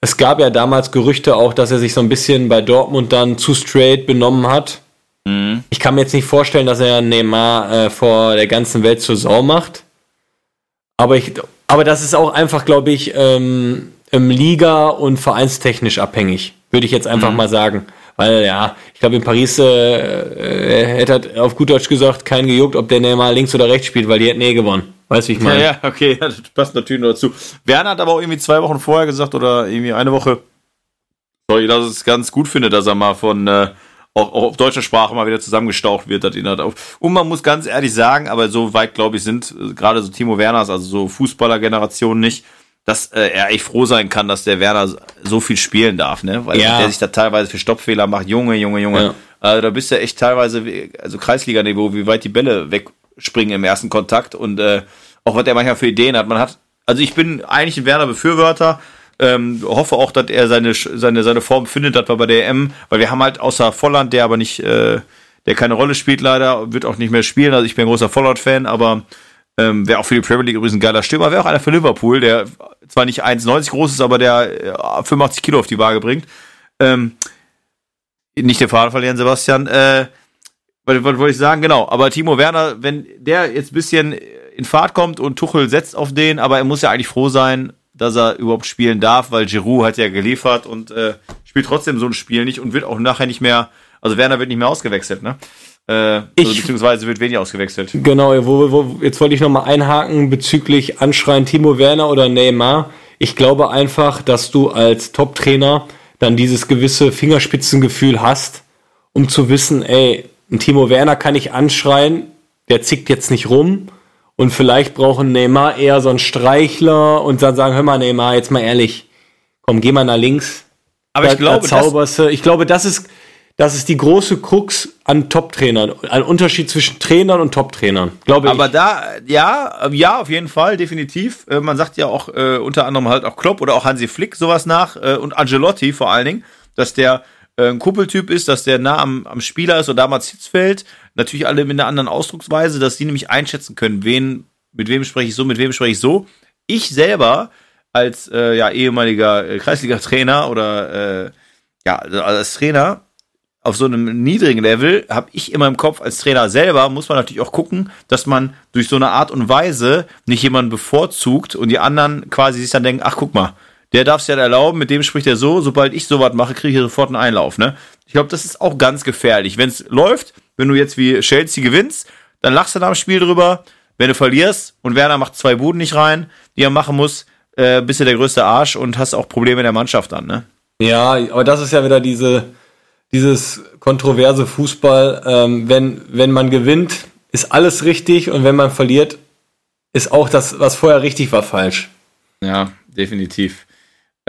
es gab ja damals Gerüchte auch, dass er sich so ein bisschen bei Dortmund dann zu straight benommen hat. Mhm. Ich kann mir jetzt nicht vorstellen, dass er Neymar äh, vor der ganzen Welt zur Sau macht. Aber, ich, aber das ist auch einfach, glaube ich, ähm, im Liga- und vereinstechnisch abhängig, würde ich jetzt einfach mhm. mal sagen. Weil ja, ich glaube in Paris äh, äh, hätte auf gut Deutsch gesagt kein gejuckt, ob der Neymar links oder rechts spielt, weil die hätten eh gewonnen. Weißt du, wie ich meine? Ja, ja, okay, *laughs* das passt natürlich nur dazu. Werner hat aber auch irgendwie zwei Wochen vorher gesagt oder irgendwie eine Woche, sorry, dass es ganz gut finde, dass er mal von äh, auch, auch auf deutscher Sprache mal wieder zusammengestaucht wird. Hat ihn halt auf. Und man muss ganz ehrlich sagen, aber so weit, glaube ich, sind äh, gerade so Timo Werners, also so Fußballergenerationen nicht, dass äh, er echt froh sein kann, dass der Werner so viel spielen darf, ne? Weil ja. der sich da teilweise für Stoppfehler macht. Junge, Junge, Junge. Ja. Also da bist du echt teilweise, also Kreisliga-Niveau, wie weit die Bälle wegspringen im ersten Kontakt und äh, auch was der manchmal für Ideen hat. Man hat, also ich bin eigentlich ein Werner-Befürworter, ähm, hoffe auch, dass er seine, seine, seine Form findet, das war bei der EM, weil wir haben halt außer Volland, der aber nicht, äh, der keine Rolle spielt leider, wird auch nicht mehr spielen. Also ich bin ein großer Volland-Fan, aber ähm, wäre auch für die Premier League übrigens ein geiler Stürmer, wäre auch einer für Liverpool, der zwar nicht 1,90 groß ist, aber der äh, 85 Kilo auf die Waage bringt. Ähm, nicht den Faden verlieren, Sebastian. Äh, was, was wollte ich sagen? Genau, aber Timo Werner, wenn der jetzt ein bisschen in Fahrt kommt und Tuchel setzt auf den, aber er muss ja eigentlich froh sein, dass er überhaupt spielen darf, weil Giroud hat ja geliefert und äh, spielt trotzdem so ein Spiel nicht und wird auch nachher nicht mehr, also Werner wird nicht mehr ausgewechselt, ne? Äh, ich, also beziehungsweise wird wenig ausgewechselt. Genau, wo, wo, jetzt wollte ich nochmal einhaken bezüglich Anschreien Timo Werner oder Neymar. Ich glaube einfach, dass du als Top-Trainer dann dieses gewisse Fingerspitzengefühl hast, um zu wissen, ey, ein Timo Werner kann ich anschreien, der zickt jetzt nicht rum und vielleicht brauchen Neymar eher so einen Streichler und dann sagen, hör mal Neymar, jetzt mal ehrlich, komm, geh mal nach links. Aber da, ich glaube, zauberst ich glaube, das ist, das ist die große Krux an Top-Trainern, ein Unterschied zwischen Trainern und Top-Trainern, glaube ich. Aber da, ja, ja, auf jeden Fall, definitiv. Äh, man sagt ja auch äh, unter anderem halt auch Klopp oder auch Hansi Flick sowas nach äh, und Angelotti vor allen Dingen, dass der äh, ein Kuppeltyp ist, dass der nah am, am Spieler ist oder damals Hitzfeld. Natürlich alle mit einer anderen Ausdrucksweise, dass die nämlich einschätzen können, wen, mit wem spreche ich so, mit wem spreche ich so. Ich selber als äh, ja, ehemaliger äh, Kreisliga-Trainer oder äh, ja, also als Trainer auf so einem niedrigen Level habe ich immer im Kopf als Trainer selber, muss man natürlich auch gucken, dass man durch so eine Art und Weise nicht jemanden bevorzugt und die anderen quasi sich dann denken, ach guck mal, der darf es ja erlauben, mit dem spricht er so, sobald ich sowas mache, kriege ich sofort einen Einlauf. Ne? Ich glaube, das ist auch ganz gefährlich. Wenn es läuft, wenn du jetzt wie Chelsea gewinnst, dann lachst du nach dem Spiel drüber. Wenn du verlierst und Werner macht zwei Buden nicht rein, die er machen muss, äh, bist du der größte Arsch und hast auch Probleme in der Mannschaft dann, ne? Ja, aber das ist ja wieder diese, dieses kontroverse Fußball. Ähm, wenn, wenn man gewinnt, ist alles richtig und wenn man verliert, ist auch das, was vorher richtig war, falsch. Ja, definitiv.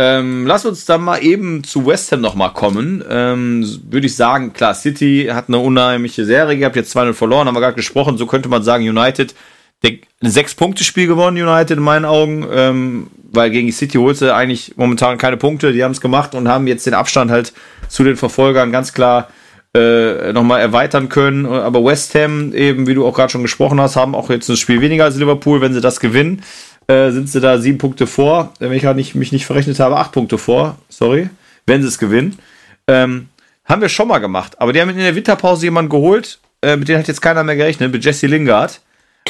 Ähm, lass uns dann mal eben zu West Ham nochmal kommen. Ähm, Würde ich sagen, klar, City hat eine unheimliche Serie gehabt, jetzt 2-0 verloren, haben wir gerade gesprochen. So könnte man sagen, United, ein Sechs-Punkte-Spiel gewonnen, United in meinen Augen, ähm, weil gegen City holte eigentlich momentan keine Punkte. Die haben es gemacht und haben jetzt den Abstand halt zu den Verfolgern ganz klar äh, nochmal erweitern können. Aber West Ham, eben wie du auch gerade schon gesprochen hast, haben auch jetzt ein Spiel weniger als Liverpool, wenn sie das gewinnen äh, sind sie da sieben Punkte vor. Wenn ich halt nicht, mich nicht verrechnet habe, acht Punkte vor. Sorry. Wenn sie es gewinnen. Ähm, haben wir schon mal gemacht. Aber die haben in der Winterpause jemanden geholt. Äh, mit denen hat jetzt keiner mehr gerechnet. Mit Jesse Lingard.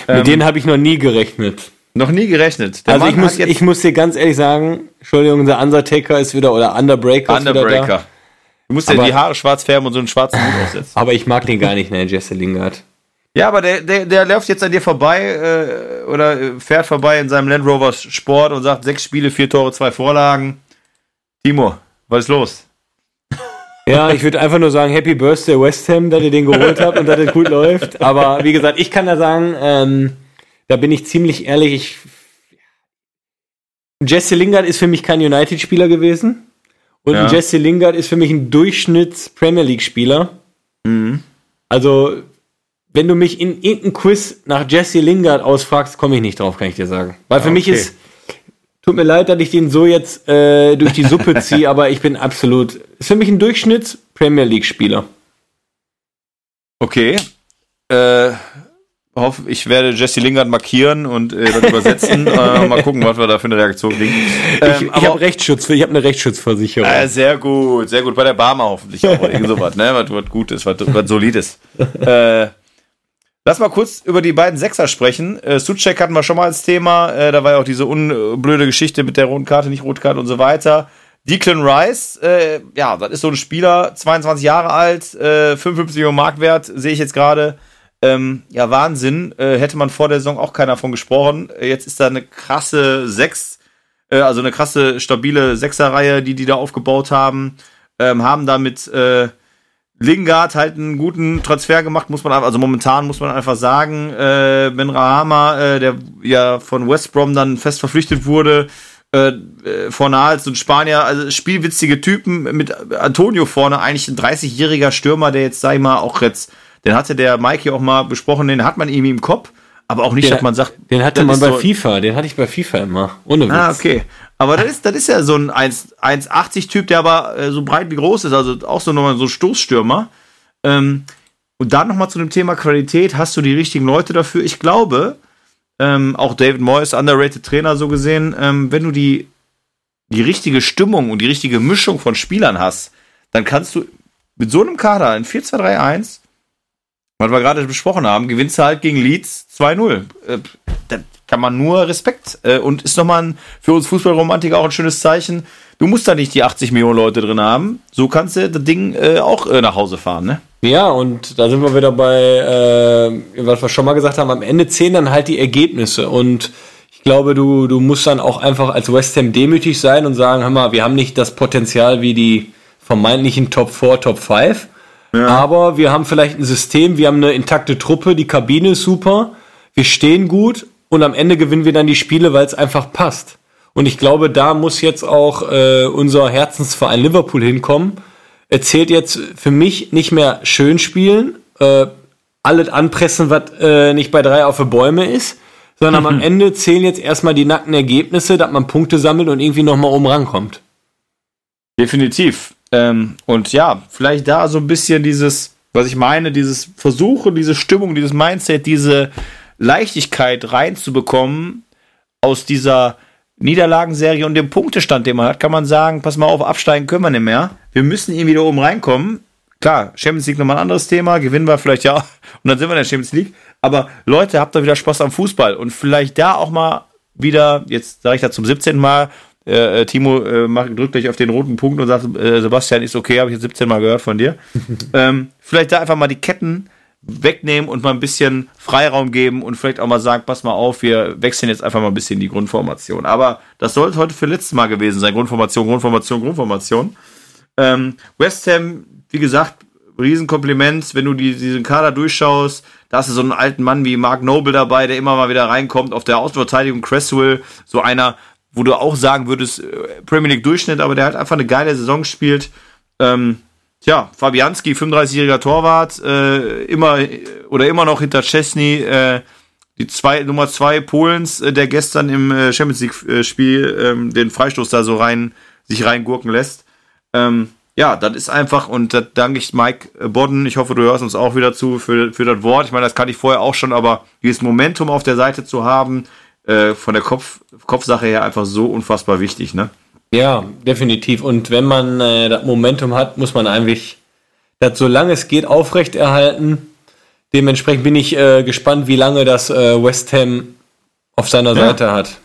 Ähm, mit denen habe ich noch nie gerechnet. Noch nie gerechnet. Der also ich muss, ich muss dir ganz ehrlich sagen, Entschuldigung, der Undertaker ist wieder, oder Underbreaker, Underbreaker. ist wieder da. Du musst ja die Haare schwarz färben und so einen schwarzen Hut *laughs* aufsetzen. Aber ich mag den gar nicht, ne, Jesse Lingard. Ja, aber der, der, der läuft jetzt an dir vorbei äh, oder fährt vorbei in seinem Land Rover Sport und sagt sechs Spiele, vier Tore, zwei Vorlagen. Timo, was ist los? Ja, ich würde einfach nur sagen, Happy Birthday West Ham, dass ihr den geholt habt und dass es gut läuft. Aber wie gesagt, ich kann da sagen, ähm, da bin ich ziemlich ehrlich. Ich, Jesse Lingard ist für mich kein United-Spieler gewesen. Und ja. Jesse Lingard ist für mich ein Durchschnitts-Premier League-Spieler. Mhm. Also, wenn du mich in irgendeinem Quiz nach Jesse Lingard ausfragst, komme ich nicht drauf, kann ich dir sagen. Weil für okay. mich ist, tut mir leid, dass ich den so jetzt äh, durch die Suppe *laughs* ziehe, aber ich bin absolut, ist für mich ein Durchschnitts-Premier League-Spieler. Okay. Äh, hoffe, ich werde Jesse Lingard markieren und äh, das übersetzen. *laughs* äh, mal gucken, was wir da für eine Reaktion kriegen. Ähm, ich ich habe Rechtsschutz, ich habe eine Rechtsschutzversicherung. Äh, sehr gut, sehr gut. Bei der Barmer hoffentlich auch. Irgend sowas, ne? Was, was Gutes, was, was Solides. *laughs* äh, lass mal kurz über die beiden Sechser sprechen. Äh, Suchek hatten wir schon mal als Thema. Äh, da war ja auch diese unblöde Geschichte mit der roten Karte, nicht rote Karte und so weiter. Declan Rice, äh, ja, das ist so ein Spieler, 22 Jahre alt, äh, 55 Millionen Marktwert, sehe ich jetzt gerade. Ähm, ja, Wahnsinn. Äh, hätte man vor der Saison auch keiner von gesprochen. Äh, jetzt ist da eine krasse Sechs, äh, also eine krasse, stabile Sechserreihe, die die da aufgebaut haben. Ähm, haben damit äh, Lingard halt einen guten Transfer gemacht, muss man also momentan muss man einfach sagen. Äh, ben Rahama, äh, der ja von West Brom dann fest verpflichtet wurde, äh, äh Fornals und Spanier, also spielwitzige Typen mit Antonio vorne, eigentlich ein 30-jähriger Stürmer, der jetzt, sag ich mal, auch jetzt den hatte der Mikey auch mal besprochen, den hat man irgendwie im Kopf, aber auch nicht, den, dass man sagt. Den hatte man bei so FIFA, den hatte ich bei FIFA immer. Ohne Witz. Ah, okay. Aber das ist, das ist ja so ein 1,80-Typ, der aber äh, so breit wie groß ist, also auch so nochmal so Stoßstürmer. Ähm, und dann nochmal zu dem Thema Qualität, hast du die richtigen Leute dafür? Ich glaube, ähm, auch David Moyes, underrated Trainer so gesehen, ähm, wenn du die, die richtige Stimmung und die richtige Mischung von Spielern hast, dann kannst du mit so einem Kader in 4-2-3-1 was wir gerade besprochen haben, gewinnst du halt gegen Leeds 2-0. Äh, da kann man nur Respekt. Äh, und ist nochmal für uns Fußballromantiker auch ein schönes Zeichen. Du musst da nicht die 80 Millionen Leute drin haben. So kannst du das Ding äh, auch nach Hause fahren, ne? Ja, und da sind wir wieder bei, äh, was wir schon mal gesagt haben, am Ende zählen dann halt die Ergebnisse. Und ich glaube, du, du musst dann auch einfach als West Ham demütig sein und sagen, hör mal, wir haben nicht das Potenzial wie die vermeintlichen Top 4, Top 5 ja. Aber wir haben vielleicht ein System, wir haben eine intakte Truppe, die Kabine ist super, wir stehen gut und am Ende gewinnen wir dann die Spiele, weil es einfach passt. Und ich glaube, da muss jetzt auch äh, unser Herzensverein Liverpool hinkommen. Er zählt jetzt für mich nicht mehr schön spielen, äh, alles anpressen, was äh, nicht bei drei auf die Bäume ist, sondern am Ende zählen jetzt erstmal die nackten Ergebnisse, dass man Punkte sammelt und irgendwie nochmal oben rankommt. Definitiv. Ähm, und ja, vielleicht da so ein bisschen dieses, was ich meine, dieses Versuchen, diese Stimmung, dieses Mindset, diese Leichtigkeit reinzubekommen aus dieser Niederlagenserie und dem Punktestand, den man hat, kann man sagen, pass mal auf, absteigen können wir nicht mehr. Wir müssen irgendwie da oben reinkommen. Klar, Champions League nochmal ein anderes Thema, gewinnen wir vielleicht ja *laughs* und dann sind wir in der Champions League. Aber Leute, habt da wieder Spaß am Fußball und vielleicht da auch mal wieder, jetzt sage ich da zum 17. Mal, äh, äh, Timo äh, macht, drückt gleich auf den roten Punkt und sagt, äh, Sebastian ist okay, habe ich jetzt 17 Mal gehört von dir. *laughs* ähm, vielleicht da einfach mal die Ketten wegnehmen und mal ein bisschen Freiraum geben und vielleicht auch mal sagen, pass mal auf, wir wechseln jetzt einfach mal ein bisschen die Grundformation. Aber das sollte heute für letztes Mal gewesen sein. Grundformation, Grundformation, Grundformation. Ähm, West Ham, wie gesagt, Riesenkompliment, wenn du die, diesen Kader durchschaust. Da hast du so einen alten Mann wie Mark Noble dabei, der immer mal wieder reinkommt. Auf der Außenverteidigung Cresswell, so einer, wo du auch sagen würdest, äh, Premier League Durchschnitt, aber der hat einfach eine geile Saison gespielt. Ähm, tja, Fabianski, 35-jähriger Torwart, äh, immer oder immer noch hinter Chesney, äh, die zwei, Nummer zwei Polens, äh, der gestern im äh, Champions League-Spiel äh, ähm, den Freistoß da so rein, sich reingurken lässt. Ähm, ja, das ist einfach, und da danke ich Mike Bodden, ich hoffe, du hörst uns auch wieder zu für, für das Wort. Ich meine, das kann ich vorher auch schon, aber dieses Momentum auf der Seite zu haben, äh, von der Kopf, Kopfsache her einfach so unfassbar wichtig, ne? Ja, definitiv. Und wenn man äh, das Momentum hat, muss man eigentlich das, solange es geht, aufrechterhalten. Dementsprechend bin ich äh, gespannt, wie lange das äh, West Ham auf seiner ja. Seite hat.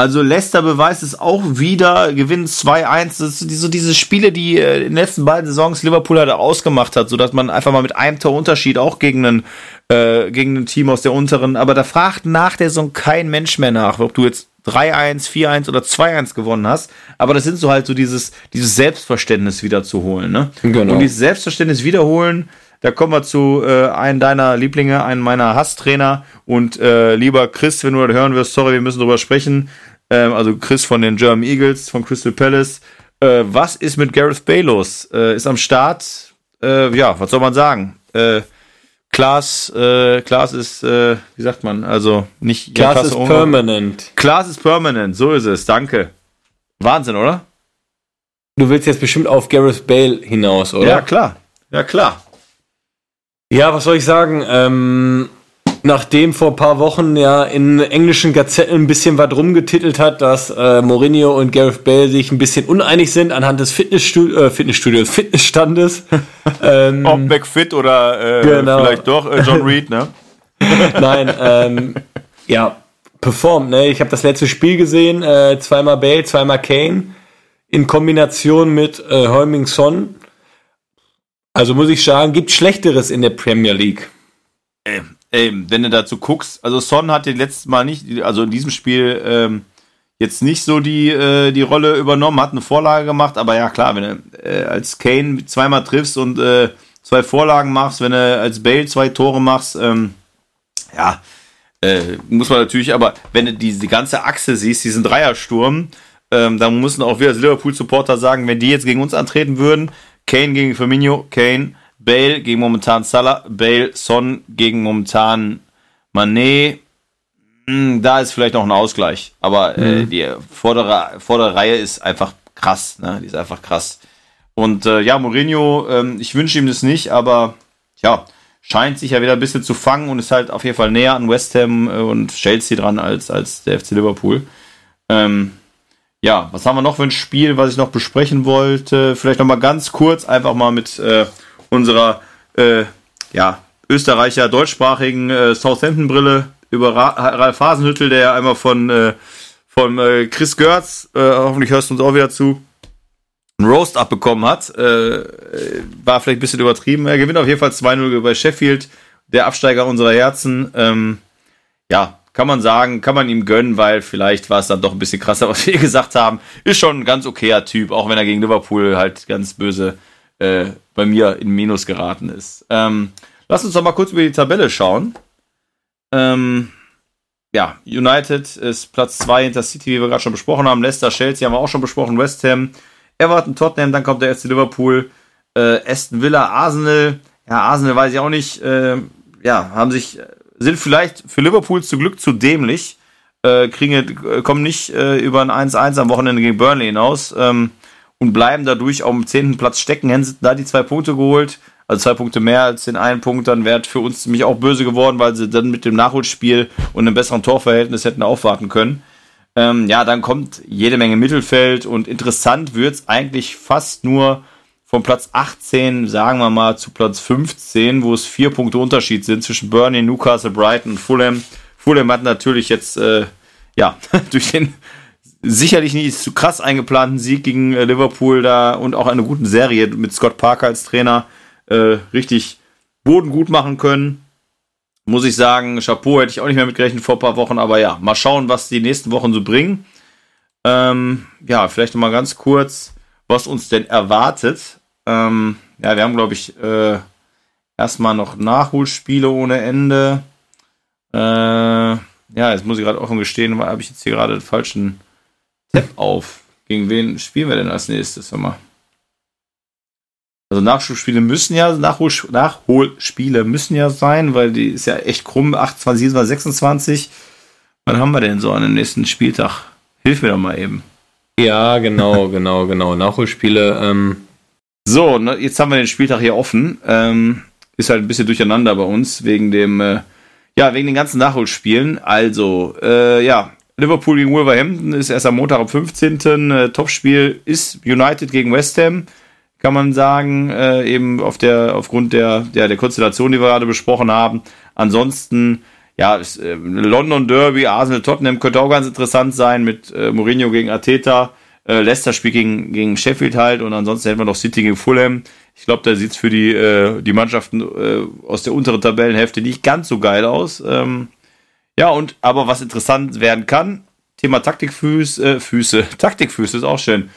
Also Leicester beweist es auch wieder, gewinnt 2-1. Das sind so diese Spiele, die äh, in den letzten beiden Saisons Liverpool halt ausgemacht hat, sodass man einfach mal mit einem Torunterschied auch gegen einen, äh, gegen ein Team aus der unteren, aber da fragt nach der Saison kein Mensch mehr nach, ob du jetzt 3-1, 4-1 oder 2-1 gewonnen hast. Aber das sind so halt so dieses, dieses Selbstverständnis wiederzuholen. Ne? Genau. Und dieses Selbstverständnis wiederholen, da kommen wir zu äh, einem deiner Lieblinge, einem meiner Hasstrainer. Und äh, lieber Chris, wenn du das hören wirst, sorry, wir müssen drüber sprechen. Ähm, also Chris von den German Eagles, von Crystal Palace. Äh, was ist mit Gareth Bale los? Äh, ist am Start. Äh, ja, was soll man sagen? Äh, Klaas, äh, Klaas ist, äh, wie sagt man, also nicht. Klaas ja, ist Ungarn. permanent. Klaas ist permanent, so ist es, danke. Wahnsinn, oder? Du willst jetzt bestimmt auf Gareth Bale hinaus, oder? Ja, klar. Ja, klar. Ja, was soll ich sagen? Ähm, nachdem vor ein paar Wochen ja in englischen Gazetten ein bisschen was rumgetitelt hat, dass äh, Mourinho und Gareth Bale sich ein bisschen uneinig sind anhand des Fitnessstu äh, Fitnessstudios, *laughs* Fitnessstandes. ähm, Ob McFit oder äh, genau. vielleicht doch äh, John Reed, ne? *laughs* Nein, ähm, ja, performt, ne? Ich habe das letzte Spiel gesehen, äh, zweimal Bale, zweimal Kane in Kombination mit äh, Heuming Son. Also muss ich sagen, gibt Schlechteres in der Premier League. Ey, ey, wenn du dazu guckst, also Son hat den letzten Mal nicht, also in diesem Spiel ähm, jetzt nicht so die, äh, die Rolle übernommen, hat eine Vorlage gemacht, aber ja klar, wenn du äh, als Kane zweimal triffst und äh, zwei Vorlagen machst, wenn du als Bale zwei Tore machst, ähm, ja, äh, muss man natürlich, aber wenn du diese die ganze Achse siehst, diesen Dreiersturm, ähm, dann müssen auch wir als Liverpool-Supporter sagen, wenn die jetzt gegen uns antreten würden, Kane gegen Firmino, Kane, Bale gegen momentan Salah, Bale, Son gegen momentan Manet. Hm, da ist vielleicht noch ein Ausgleich, aber äh, mhm. die vordere, vordere Reihe ist einfach krass, ne? Die ist einfach krass. Und äh, ja, Mourinho, ähm, ich wünsche ihm das nicht, aber ja, scheint sich ja wieder ein bisschen zu fangen und ist halt auf jeden Fall näher an West Ham äh, und Chelsea dran als, als der FC Liverpool. Ähm, ja, was haben wir noch für ein Spiel, was ich noch besprechen wollte? Vielleicht noch mal ganz kurz, einfach mal mit äh, unserer äh, ja, Österreicher deutschsprachigen äh, Southampton-Brille über Ra Ralf Hasenhüttel, der ja einmal von, äh, von äh, Chris Görz, äh, hoffentlich hörst du uns auch wieder zu, ein Roast abbekommen hat. Äh, war vielleicht ein bisschen übertrieben. Er gewinnt auf jeden Fall 2-0 bei Sheffield, der Absteiger unserer Herzen. Ähm, ja, kann man sagen, kann man ihm gönnen, weil vielleicht war es dann doch ein bisschen krasser, *laughs* was wir gesagt haben. Ist schon ein ganz okayer Typ, auch wenn er gegen Liverpool halt ganz böse äh, bei mir in Minus geraten ist. Ähm, lass uns doch mal kurz über die Tabelle schauen. Ähm, ja, United ist Platz 2 hinter City, wie wir gerade schon besprochen haben. Leicester, Chelsea haben wir auch schon besprochen. West Ham, Everton, Tottenham, dann kommt der erste Liverpool, äh, Aston Villa, Arsenal. Ja, Arsenal weiß ich auch nicht. Äh, ja, haben sich, sind vielleicht für Liverpool zu Glück zu dämlich. Äh, kriegen, kommen nicht äh, über ein 1-1 am Wochenende gegen Burnley hinaus. Ähm, und bleiben dadurch auf dem zehnten Platz stecken. Hätten sie da die zwei Punkte geholt, also zwei Punkte mehr als den einen Punkt, dann wäre für uns ziemlich auch böse geworden, weil sie dann mit dem Nachholspiel und einem besseren Torverhältnis hätten aufwarten können. Ähm, ja, dann kommt jede Menge Mittelfeld und interessant wird's eigentlich fast nur von Platz 18, sagen wir mal, zu Platz 15, wo es vier Punkte Unterschied sind zwischen Burnley, Newcastle, Brighton und Fulham. Fulham hat natürlich jetzt, äh, ja, *laughs* durch den sicherlich nicht zu krass eingeplanten Sieg gegen äh, Liverpool da und auch eine gute Serie mit Scott Parker als Trainer äh, richtig Boden gut machen können. Muss ich sagen, Chapeau hätte ich auch nicht mehr mitgerechnet vor ein paar Wochen, aber ja, mal schauen, was die nächsten Wochen so bringen. Ähm, ja, vielleicht noch mal ganz kurz, was uns denn erwartet. Ähm, ja, wir haben, glaube ich, äh, erstmal noch Nachholspiele ohne Ende. Äh, ja, jetzt muss ich gerade offen gestehen, habe ich jetzt hier gerade den falschen Tab auf. Gegen wen spielen wir denn als nächstes? Hör mal. Also Nachholspiele müssen ja, Nachhol, Nachholspiele müssen ja sein, weil die ist ja echt krumm, 28, 27, 26. Wann haben wir denn so an dem nächsten Spieltag? Hilf mir doch mal eben. Ja, genau, *laughs* genau, genau. Nachholspiele. Ähm. So, ne, jetzt haben wir den Spieltag hier offen. Ähm, ist halt ein bisschen durcheinander bei uns wegen dem, äh, ja, wegen den ganzen Nachholspielen. Also, äh, ja, Liverpool gegen Wolverhampton ist erst am Montag am 15. Äh, Topspiel ist United gegen West Ham, kann man sagen, äh, eben auf der, aufgrund der, der, der Konstellation, die wir gerade besprochen haben. Ansonsten, ja, ist, äh, London Derby, Arsenal Tottenham könnte auch ganz interessant sein mit äh, Mourinho gegen Arteta. Äh, Leicester spielt gegen, gegen Sheffield halt und ansonsten hätten wir noch City gegen Fulham. Ich glaube, da sieht's für die, äh, die Mannschaften aus der unteren Tabellenhälfte nicht ganz so geil aus. Ähm, ja, und aber was interessant werden kann, Thema Taktikfüße, äh, Füße, *laughs* Taktikfüße ist auch schön.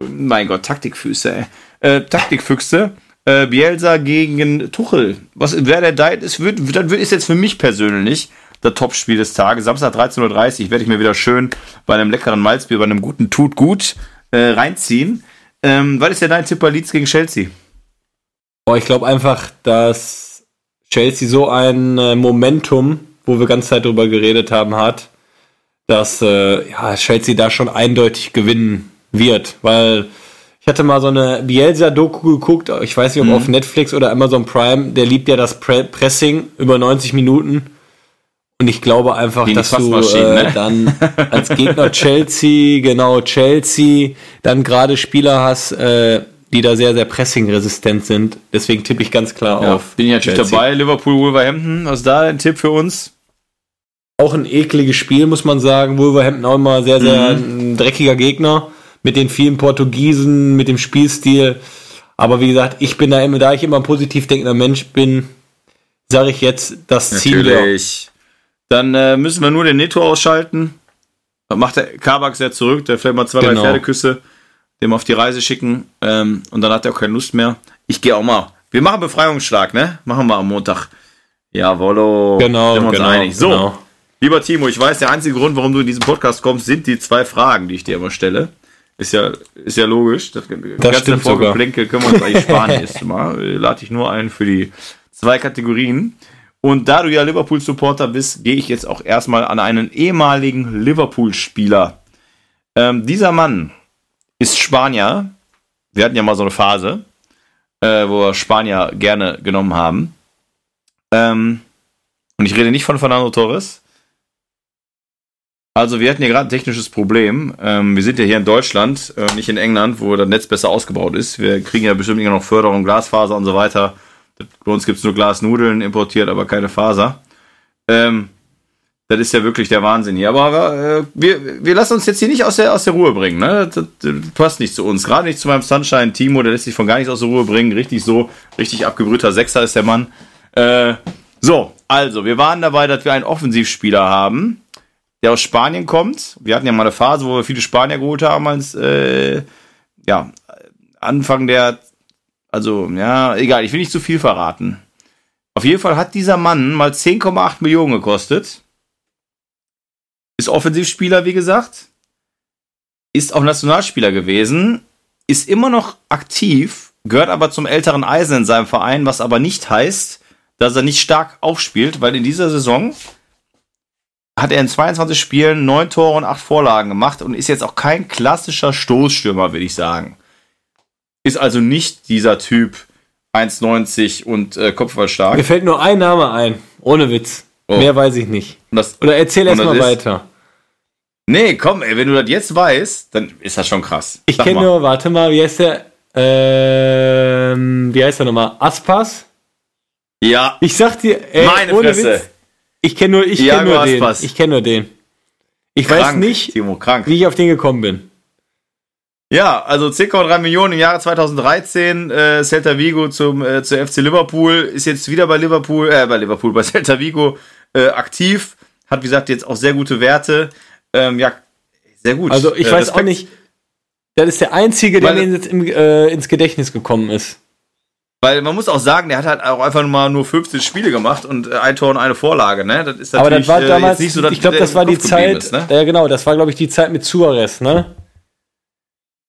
Mein Gott, Taktikfüße, ey. Äh, Taktikfüchse. Äh, Bielsa gegen Tuchel. Was wer der da ist, wird, dann wird ist jetzt für mich persönlich das Topspiel des Tages. Samstag 13.30 Uhr werde ich mir wieder schön bei einem leckeren Malzbier, bei einem guten Tut gut äh, reinziehen. Ähm, was ist denn dein Tipp bei Leeds gegen Chelsea? Oh, ich glaube einfach, dass Chelsea so ein äh, Momentum, wo wir ganz Zeit drüber geredet haben, hat, dass äh, ja, Chelsea da schon eindeutig gewinnen wird, weil ich hatte mal so eine Bielsa-Doku geguckt, ich weiß nicht, ob mhm. auf Netflix oder Amazon Prime, der liebt ja das Pre Pressing über 90 Minuten. Und ich glaube einfach, dass du äh, ne? dann als Gegner *laughs* Chelsea, genau Chelsea, dann gerade Spieler hast, äh, die da sehr, sehr pressing-resistent sind. Deswegen tippe ich ganz klar ja, auf. Bin ich natürlich Chelsea. dabei, Liverpool, Wolverhampton. Was ist da ein Tipp für uns? Auch ein ekliges Spiel, muss man sagen. Wolverhampton auch immer sehr, sehr mhm. ein dreckiger Gegner mit den vielen Portugiesen, mit dem Spielstil. Aber wie gesagt, ich bin da immer, da ich immer ein positiv denkender Mensch bin, sage ich jetzt, das Ziel. Natürlich. Dann äh, müssen wir nur den Netto ausschalten. Dann macht der Kabak ja zurück, der vielleicht mal zwei, genau. drei Pferdeküsse, dem auf die Reise schicken. Ähm, und dann hat er auch keine Lust mehr. Ich gehe auch mal. Wir machen Befreiungsschlag, ne? Machen wir am Montag. Jawollo. Genau, sind wir uns genau, einig. So, genau. Lieber Timo, ich weiß, der einzige Grund, warum du in diesen Podcast kommst, sind die zwei Fragen, die ich dir immer stelle. Ist ja, ist ja logisch. Das, das stimmt sogar. können wir uns eigentlich sparen nächstes *laughs* Mal. Lade ich nur ein für die zwei Kategorien. Und da du ja Liverpool-Supporter bist, gehe ich jetzt auch erstmal an einen ehemaligen Liverpool-Spieler. Ähm, dieser Mann ist Spanier. Wir hatten ja mal so eine Phase, äh, wo wir Spanier gerne genommen haben. Ähm, und ich rede nicht von Fernando Torres, also wir hatten hier gerade ein technisches Problem. Ähm, wir sind ja hier in Deutschland, äh, nicht in England, wo das Netz besser ausgebaut ist. Wir kriegen ja bestimmt immer noch Förderung, Glasfaser und so weiter. Bei uns gibt es nur Glasnudeln importiert, aber keine Faser. Ähm, das ist ja wirklich der Wahnsinn hier. Aber äh, wir, wir lassen uns jetzt hier nicht aus der, aus der Ruhe bringen. Ne? Das, das passt nicht zu uns. Gerade nicht zu meinem Sunshine Timo, der lässt sich von gar nichts aus der Ruhe bringen. Richtig so, richtig abgebrühter Sechser ist der Mann. Äh, so, also, wir waren dabei, dass wir einen Offensivspieler haben der aus Spanien kommt. Wir hatten ja mal eine Phase, wo wir viele Spanier geholt haben als äh, ja, Anfang der, also ja, egal, ich will nicht zu viel verraten. Auf jeden Fall hat dieser Mann mal 10,8 Millionen gekostet. Ist Offensivspieler, wie gesagt. Ist auch Nationalspieler gewesen. Ist immer noch aktiv, gehört aber zum älteren Eisen in seinem Verein, was aber nicht heißt, dass er nicht stark aufspielt, weil in dieser Saison hat er in 22 Spielen neun Tore und acht Vorlagen gemacht und ist jetzt auch kein klassischer Stoßstürmer, würde ich sagen. Ist also nicht dieser Typ 1,90 und äh, kopfballstark. Mir fällt nur ein Name ein, ohne Witz. Oh. Mehr weiß ich nicht. Das, Oder erzähl erst mal weiter. Nee, komm, ey, wenn du das jetzt weißt, dann ist das schon krass. Ich kenne nur, warte mal, wie heißt der? Ähm, wie heißt der nochmal? Aspas? Ja. Ich sag dir, ey, Meine ohne Fresse. Witz, ich kenne nur, ich kenne nur den. Ich kenne nur den. Ich krank, weiß nicht, Timo, wie ich auf den gekommen bin. Ja, also 10,3 Millionen im Jahre 2013. Äh, Celta Vigo zum äh, zur FC Liverpool ist jetzt wieder bei Liverpool, äh, bei Liverpool, bei *laughs* Celta Vigo äh, aktiv. Hat wie gesagt jetzt auch sehr gute Werte. Ähm, ja, sehr gut. Also ich äh, weiß Respekt. auch nicht. Das ist der einzige, der mir jetzt im, äh, ins Gedächtnis gekommen ist. Weil man muss auch sagen, der hat halt auch einfach mal nur 15 Spiele gemacht und äh, ein Tor und eine Vorlage, ne? Das ist Aber das war äh, damals, nicht so, dass ich glaube, das war die Zeit, ist, ne? ja genau, das war glaube ich die Zeit mit Suarez, ne?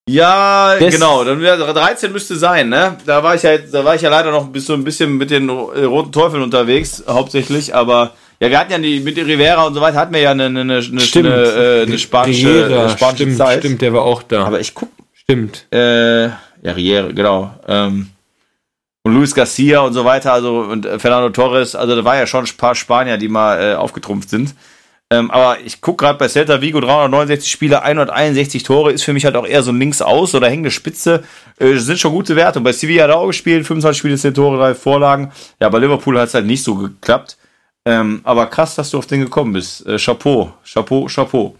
Ja, das genau, dann 13 müsste sein, ne? Da war ich ja, da war ich ja leider noch bis so ein bisschen mit den äh, roten Teufeln unterwegs, hauptsächlich, aber ja, wir hatten ja die, mit Rivera und so weiter hatten wir ja eine, eine, eine, stimmt. eine, äh, eine spanische, Riera, spanische stimmt, Zeit. Stimmt, der war auch da. Aber ich guck. Stimmt. Äh, ja, Riera, genau. Ähm, und Luis Garcia und so weiter, also und äh, Fernando Torres, also da war ja schon ein paar Spanier, die mal äh, aufgetrumpft sind. Ähm, aber ich gucke gerade bei Celta Vigo 369 Spiele, 161 Tore, ist für mich halt auch eher so ein Links-Aus oder hängende Spitze. Äh, sind schon gute Werte. Und bei Sevilla hat er auch gespielt, 25 Spiele, 10 Tore, 3 Vorlagen. Ja, bei Liverpool hat es halt nicht so geklappt. Ähm, aber krass, dass du auf den gekommen bist. Äh, Chapeau, Chapeau, Chapeau.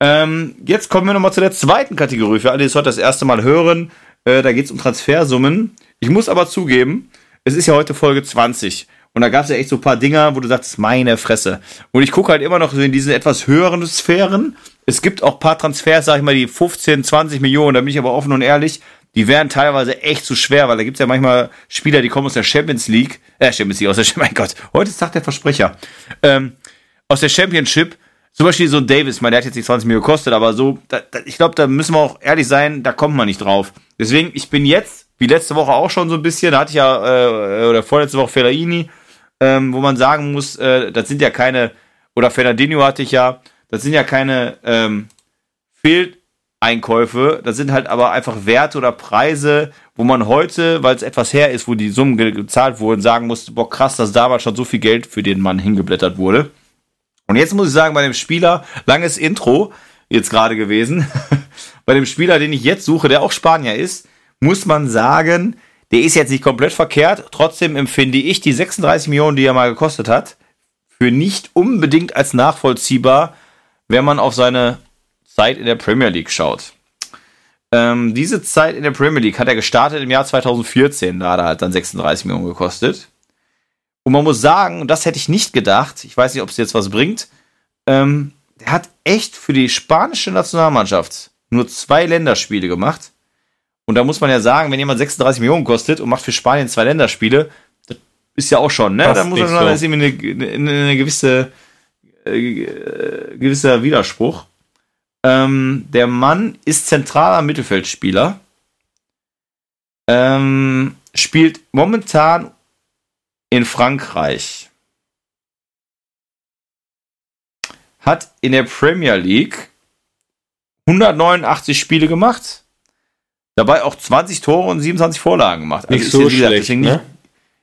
Ähm, jetzt kommen wir nochmal zu der zweiten Kategorie. Für alle, die es heute das erste Mal hören, äh, da geht es um Transfersummen. Ich muss aber zugeben, es ist ja heute Folge 20. Und da gab es ja echt so ein paar Dinger, wo du sagst, meine Fresse. Und ich gucke halt immer noch in diesen etwas höheren Sphären. Es gibt auch ein paar Transfers, sag ich mal, die 15, 20 Millionen, da bin ich aber offen und ehrlich, die wären teilweise echt zu schwer, weil da gibt es ja manchmal Spieler, die kommen aus der Champions League, äh, Champions League, aus der, *laughs* mein Gott, heute ist Tag der Versprecher, ähm, aus der Championship, zum Beispiel so ein Davis, mein, der hat jetzt nicht 20 Millionen gekostet, aber so, da, da, ich glaube, da müssen wir auch ehrlich sein, da kommt man nicht drauf. Deswegen, ich bin jetzt, wie letzte Woche auch schon so ein bisschen, da hatte ich ja, äh, oder vorletzte Woche Fellaini, ähm, wo man sagen muss, äh, das sind ja keine, oder Fernandinho hatte ich ja, das sind ja keine ähm, Fehleinkäufe, das sind halt aber einfach Werte oder Preise, wo man heute, weil es etwas her ist, wo die Summen gezahlt wurden, sagen musste, boah krass, dass damals schon so viel Geld für den Mann hingeblättert wurde. Und jetzt muss ich sagen, bei dem Spieler, langes Intro jetzt gerade gewesen, *laughs* bei dem Spieler, den ich jetzt suche, der auch Spanier ist, muss man sagen, der ist jetzt nicht komplett verkehrt. Trotzdem empfinde ich die 36 Millionen, die er mal gekostet hat, für nicht unbedingt als nachvollziehbar, wenn man auf seine Zeit in der Premier League schaut. Ähm, diese Zeit in der Premier League hat er gestartet im Jahr 2014, da hat er halt dann 36 Millionen gekostet. Und man muss sagen, und das hätte ich nicht gedacht, ich weiß nicht, ob es jetzt was bringt, ähm, der hat echt für die spanische Nationalmannschaft nur zwei Länderspiele gemacht und da muss man ja sagen, wenn jemand 36 Millionen kostet und macht für Spanien zwei Länderspiele, das ist ja auch schon, ne? Da muss man sagen, so. ist irgendwie eine, eine, eine gewisse, äh, gewisser Widerspruch. Ähm, der Mann ist zentraler Mittelfeldspieler. Ähm, spielt momentan in Frankreich. Hat in der Premier League 189 Spiele gemacht Dabei auch 20 Tore und 27 Vorlagen gemacht. Also nicht so schlecht, ne? nicht,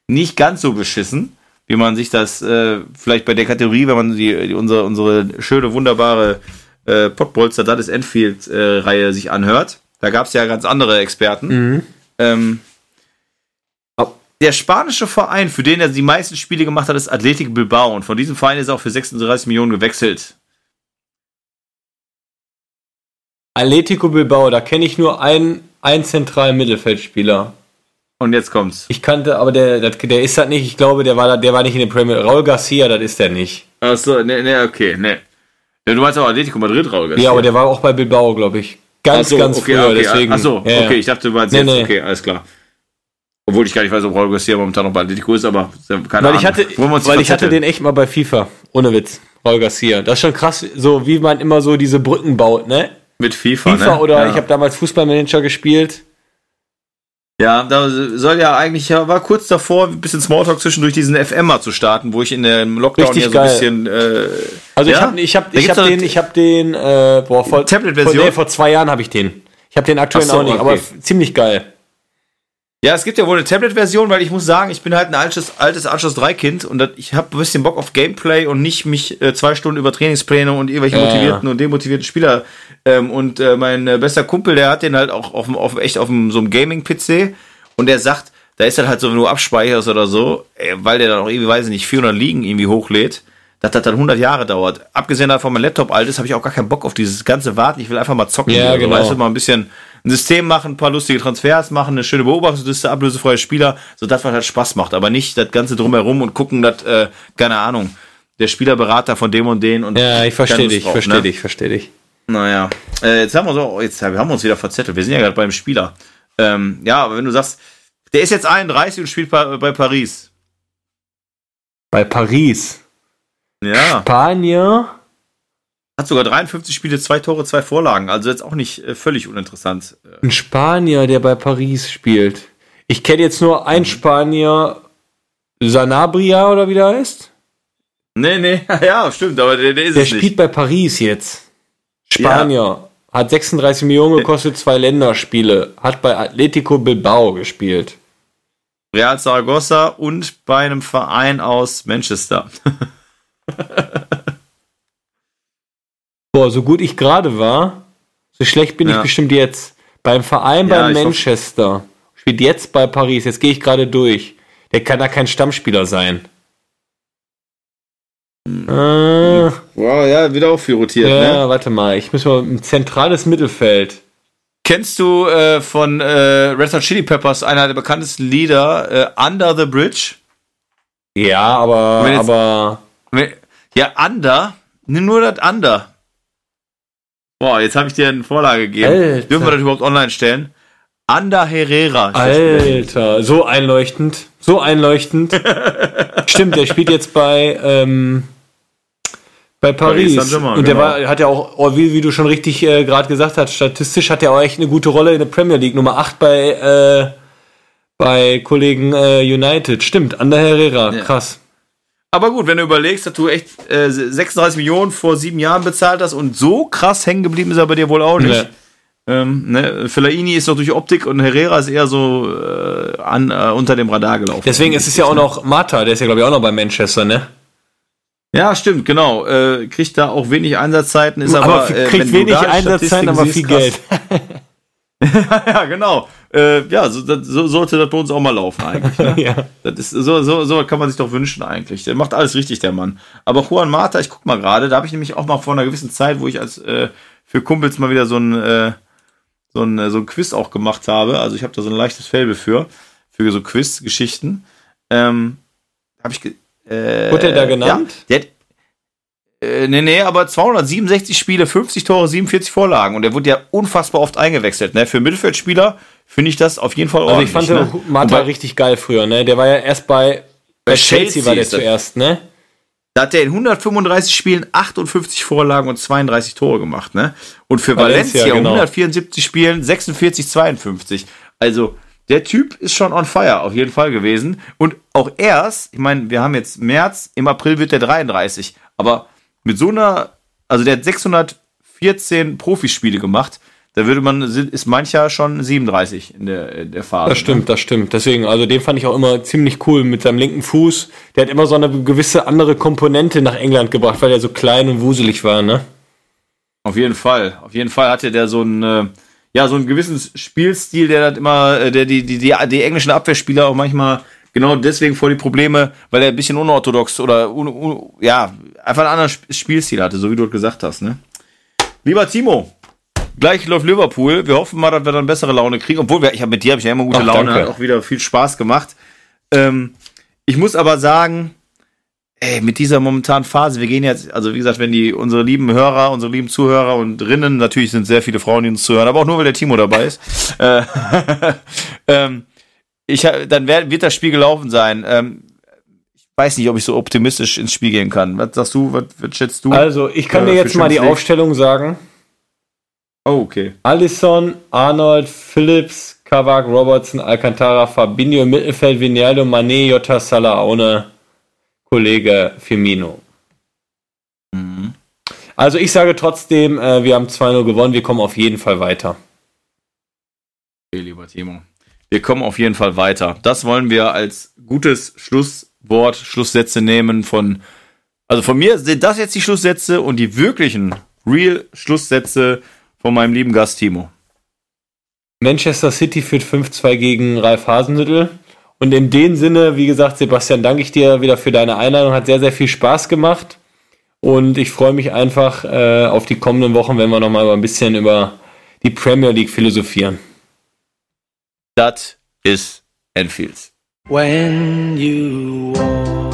nicht, ganz so beschissen, wie man sich das äh, vielleicht bei der Kategorie, wenn man die, die unsere, unsere schöne, wunderbare äh, Potbolster Dallas Enfield-Reihe äh, sich anhört. Da gab es ja ganz andere Experten. Mhm. Ähm, der spanische Verein, für den er die meisten Spiele gemacht hat, ist Athletic Bilbao. Und von diesem Verein ist er auch für 36 Millionen gewechselt. Atletico Bilbao, da kenne ich nur einen ein zentralen Mittelfeldspieler. Und jetzt kommt's. Ich kannte, aber der, der, der ist das nicht. Ich glaube, der war, der war nicht in der Premier Raul Garcia, das ist der nicht. Achso, ne, ne, okay, ne. Du meinst aber Atletico Madrid, Raul Garcia. Ja, aber der war auch bei Bilbao, glaube ich. Ganz, so, ganz okay, früher, okay, deswegen. Achso, ja, okay, ich dachte, du meinst nee, jetzt, nee. okay, alles klar. Obwohl ich gar nicht weiß, ob Raul Garcia momentan noch bei Atletico ist, aber keine weil Ahnung. Ich hatte, weil ich hatte den echt mal bei FIFA. Ohne Witz. Raul Garcia. Das ist schon krass, so wie man immer so diese Brücken baut, ne? Mit FIFA, FIFA ne? oder ja. ich habe damals Fußballmanager gespielt. Ja, da soll ja eigentlich, ja, war kurz davor, ein bisschen Smalltalk zwischendurch diesen FM mal zu starten, wo ich in dem Lockdown Richtig ja so ein bisschen. Äh, Also ja? ich habe ich hab, ich hab den, ich hab den, äh, boah, vor, Tablet-Version? Vor, nee, vor zwei Jahren habe ich den. Ich habe den aktuell so, auch nicht, okay. aber ziemlich geil. Ja, es gibt ja wohl eine Tablet-Version, weil ich muss sagen, ich bin halt ein altes, altes Anschluss 3-Kind und das, ich habe ein bisschen Bock auf Gameplay und nicht mich äh, zwei Stunden über Trainingspläne und irgendwelche Ja, motivierten und demotivierten Spieler. Ähm, und äh, mein äh, bester Kumpel, der hat den halt auch auf, auf, echt auf so einem Gaming-PC und der sagt, da ist dann halt so, wenn du abspeicherst oder so, äh, weil der dann auch irgendwie, weiß ich nicht, 400 Ligen irgendwie hochlädt, dass das dann 100 Jahre dauert. Abgesehen davon, mein Laptop alt ist, habe ich auch gar keinen Bock auf dieses ganze Warten. Ich will einfach mal zocken. Ja, genau. Weißt du, mal ein bisschen ein System machen, ein paar lustige Transfers machen, eine schöne Beobachtungsliste, ablösefreie Spieler, so das, was halt Spaß macht. Aber nicht das Ganze drumherum und gucken, dass, äh, keine Ahnung, der Spielerberater von dem und den und Ja, ich verstehe dich, drauf, verstehe ne? dich, verstehe dich. Naja, äh, jetzt haben wir so, jetzt wir haben uns wieder verzettelt. Wir sind ja gerade beim Spieler. Ähm, ja, aber wenn du sagst, der ist jetzt 31 und spielt bei, bei Paris. Bei Paris. Ja, Spanier. hat sogar 53 Spiele, zwei Tore, zwei Vorlagen. Also jetzt auch nicht äh, völlig uninteressant. Ein Spanier, der bei Paris spielt. Ich kenne jetzt nur einen Spanier, Sanabria oder wie der heißt. nee, nee, *laughs* ja, stimmt, aber der, der ist Der es spielt nicht. bei Paris jetzt. Spanier. Hat 36 Millionen gekostet, zwei Länderspiele. Hat bei Atletico Bilbao gespielt. Real Zaragoza und bei einem Verein aus Manchester. *laughs* Boah, so gut ich gerade war, so schlecht bin Ja. ich bestimmt jetzt. Beim Verein Ja, bei Manchester. Spielt jetzt bei Paris. Jetzt gehe ich gerade durch. Der kann da kein Stammspieler sein. Äh, wow, ja, wieder auch viel rotiert, ja, ne? warte mal, ich muss mal ein zentrales Mittelfeld. Kennst du äh, von äh, Red Hot Chili Peppers einer der bekanntesten Lieder, äh, Under the Bridge? Ja, aber, jetzt, aber. Ja, Under, nur das Under. Boah, jetzt habe ich dir eine Vorlage gegeben. Alter. Dürfen wir das überhaupt online stellen? Ander Herrera. Alter, so einleuchtend. So einleuchtend. *laughs* Stimmt, der spielt jetzt bei, ähm, bei Paris. Paris und der genau. war, hat ja auch, oh, wie, du schon richtig äh, gerade gesagt hast, statistisch hat er auch echt eine gute Rolle in der Premier League. Nummer 8 bei, äh, bei Kollegen äh, United. Stimmt, Ander Herrera. Ja. Krass. Aber gut, wenn du überlegst, dass du echt äh, 36 Millionen vor sieben Jahren bezahlt hast und so krass hängen geblieben ist er bei dir wohl auch nicht. Ja. Ähm, ne? Fellaini ist doch durch Optik und Herrera ist eher so äh, an, äh, unter dem Radar gelaufen. Deswegen ist es ja auch noch Mata, der ist ja glaube ich auch noch bei Manchester, ne? Ja, stimmt, genau. Äh, kriegt da auch wenig Einsatzzeiten, ist aber, aber äh, kriegt wenig Einsatzzeiten, aber viel. Geld. *laughs* *laughs* ja, genau. Äh, ja, so, so, sollte das bei uns auch mal laufen eigentlich. Ne? *laughs* ja. Das ist, so, so, so kann man sich doch wünschen eigentlich. Der macht alles richtig, der Mann. Aber Juan Mata, ich guck mal gerade, da habe ich nämlich auch mal vor einer gewissen Zeit, wo ich als äh, für Kumpels mal wieder so ein äh, so ein, äh, so ein Quiz auch gemacht habe. Also ich habe da so ein leichtes Faible für, für so Quiz-Geschichten. Ähm, habe ich. Äh, Wurde er da genannt? Ja, der, äh, nee, nee, aber 267 Spiele, 50 Tore, 47 Vorlagen. Und er wurde ja unfassbar oft eingewechselt. Ne? Für Mittelfeldspieler finde ich das auf jeden Fall ordentlich. Also ich fand ne? Mata richtig geil früher. Ne? Der war ja erst bei, bei, bei Chelsea, Chelsea war der zuerst, ne? Da hat er in 135 Spielen 58 Vorlagen und 32 Tore gemacht, ne? Und für Valencia, Valencia genau. 174 Spielen 46, 52. Also, der Typ ist schon on fire, auf jeden Fall gewesen. Und auch erst, ich meine, wir haben jetzt März, im April wird der 33. Aber mit so einer, also der hat 614 Profispiele gemacht da würde man, ist mancher schon 37 in der, in der Phase. Das stimmt, ne? das stimmt. Deswegen, also den fand ich auch immer ziemlich cool mit seinem linken Fuß. Der hat immer so eine gewisse andere Komponente nach England gebracht, weil er so klein und wuselig war, ne? Auf jeden Fall. Auf jeden Fall hatte der so einen, äh, ja, so einen gewissen Spielstil, der hat immer, äh, der die, die, die, die englischen Abwehrspieler auch manchmal genau deswegen vor die Probleme, weil er ein bisschen unorthodox oder un, un, ja, einfach einen anderen Spielstil hatte, so wie du gesagt hast, ne? Lieber Timo, Gleich läuft Liverpool. Wir hoffen mal, dass wir dann bessere Laune kriegen. Obwohl, wir, ich hab, mit dir habe ich ja immer gute Ach, Laune. Hat auch wieder viel Spaß gemacht. Ähm, ich muss aber sagen, ey, mit dieser momentanen Phase, wir gehen jetzt, also wie gesagt, wenn die unsere lieben Hörer, unsere lieben Zuhörer und Rinnen, natürlich sind sehr viele Frauen, die uns zuhören, aber auch nur, weil der Timo dabei ist. *laughs* Äh, *laughs* ähm, ich, dann wär, wird das Spiel gelaufen sein. Ähm, ich weiß nicht, ob ich so optimistisch ins Spiel gehen kann. Was sagst du? Was, was schätzt du? Also, ich kann äh, dir jetzt mal die Aufstellung sagen. Oh, okay. Allison, Arnold, Phillips, Kavak, Robertson, Alcantara, Fabinho im Mittelfeld, Vinaldo, Mané, Jota, Salah ohne Kollege Firmino. Mhm. Also ich sage trotzdem, äh, wir haben 2-0 gewonnen, wir kommen auf jeden Fall weiter. Okay, lieber Timo. Wir kommen auf jeden Fall weiter. Das wollen wir als gutes Schlusswort, Schlusssätze nehmen von, also von mir sind das jetzt die Schlusssätze und die wirklichen Real Schlusssätze von meinem lieben Gast Timo. Manchester City führt 5-2 gegen Ralf Hasenhüttel. Und in dem Sinne, wie gesagt, Sebastian, danke ich dir wieder für deine Einladung. Hat sehr, sehr viel Spaß gemacht. Und ich freue mich einfach äh, auf die kommenden Wochen, wenn wir nochmal ein bisschen über die Premier League philosophieren. Das ist Enfields. When you walk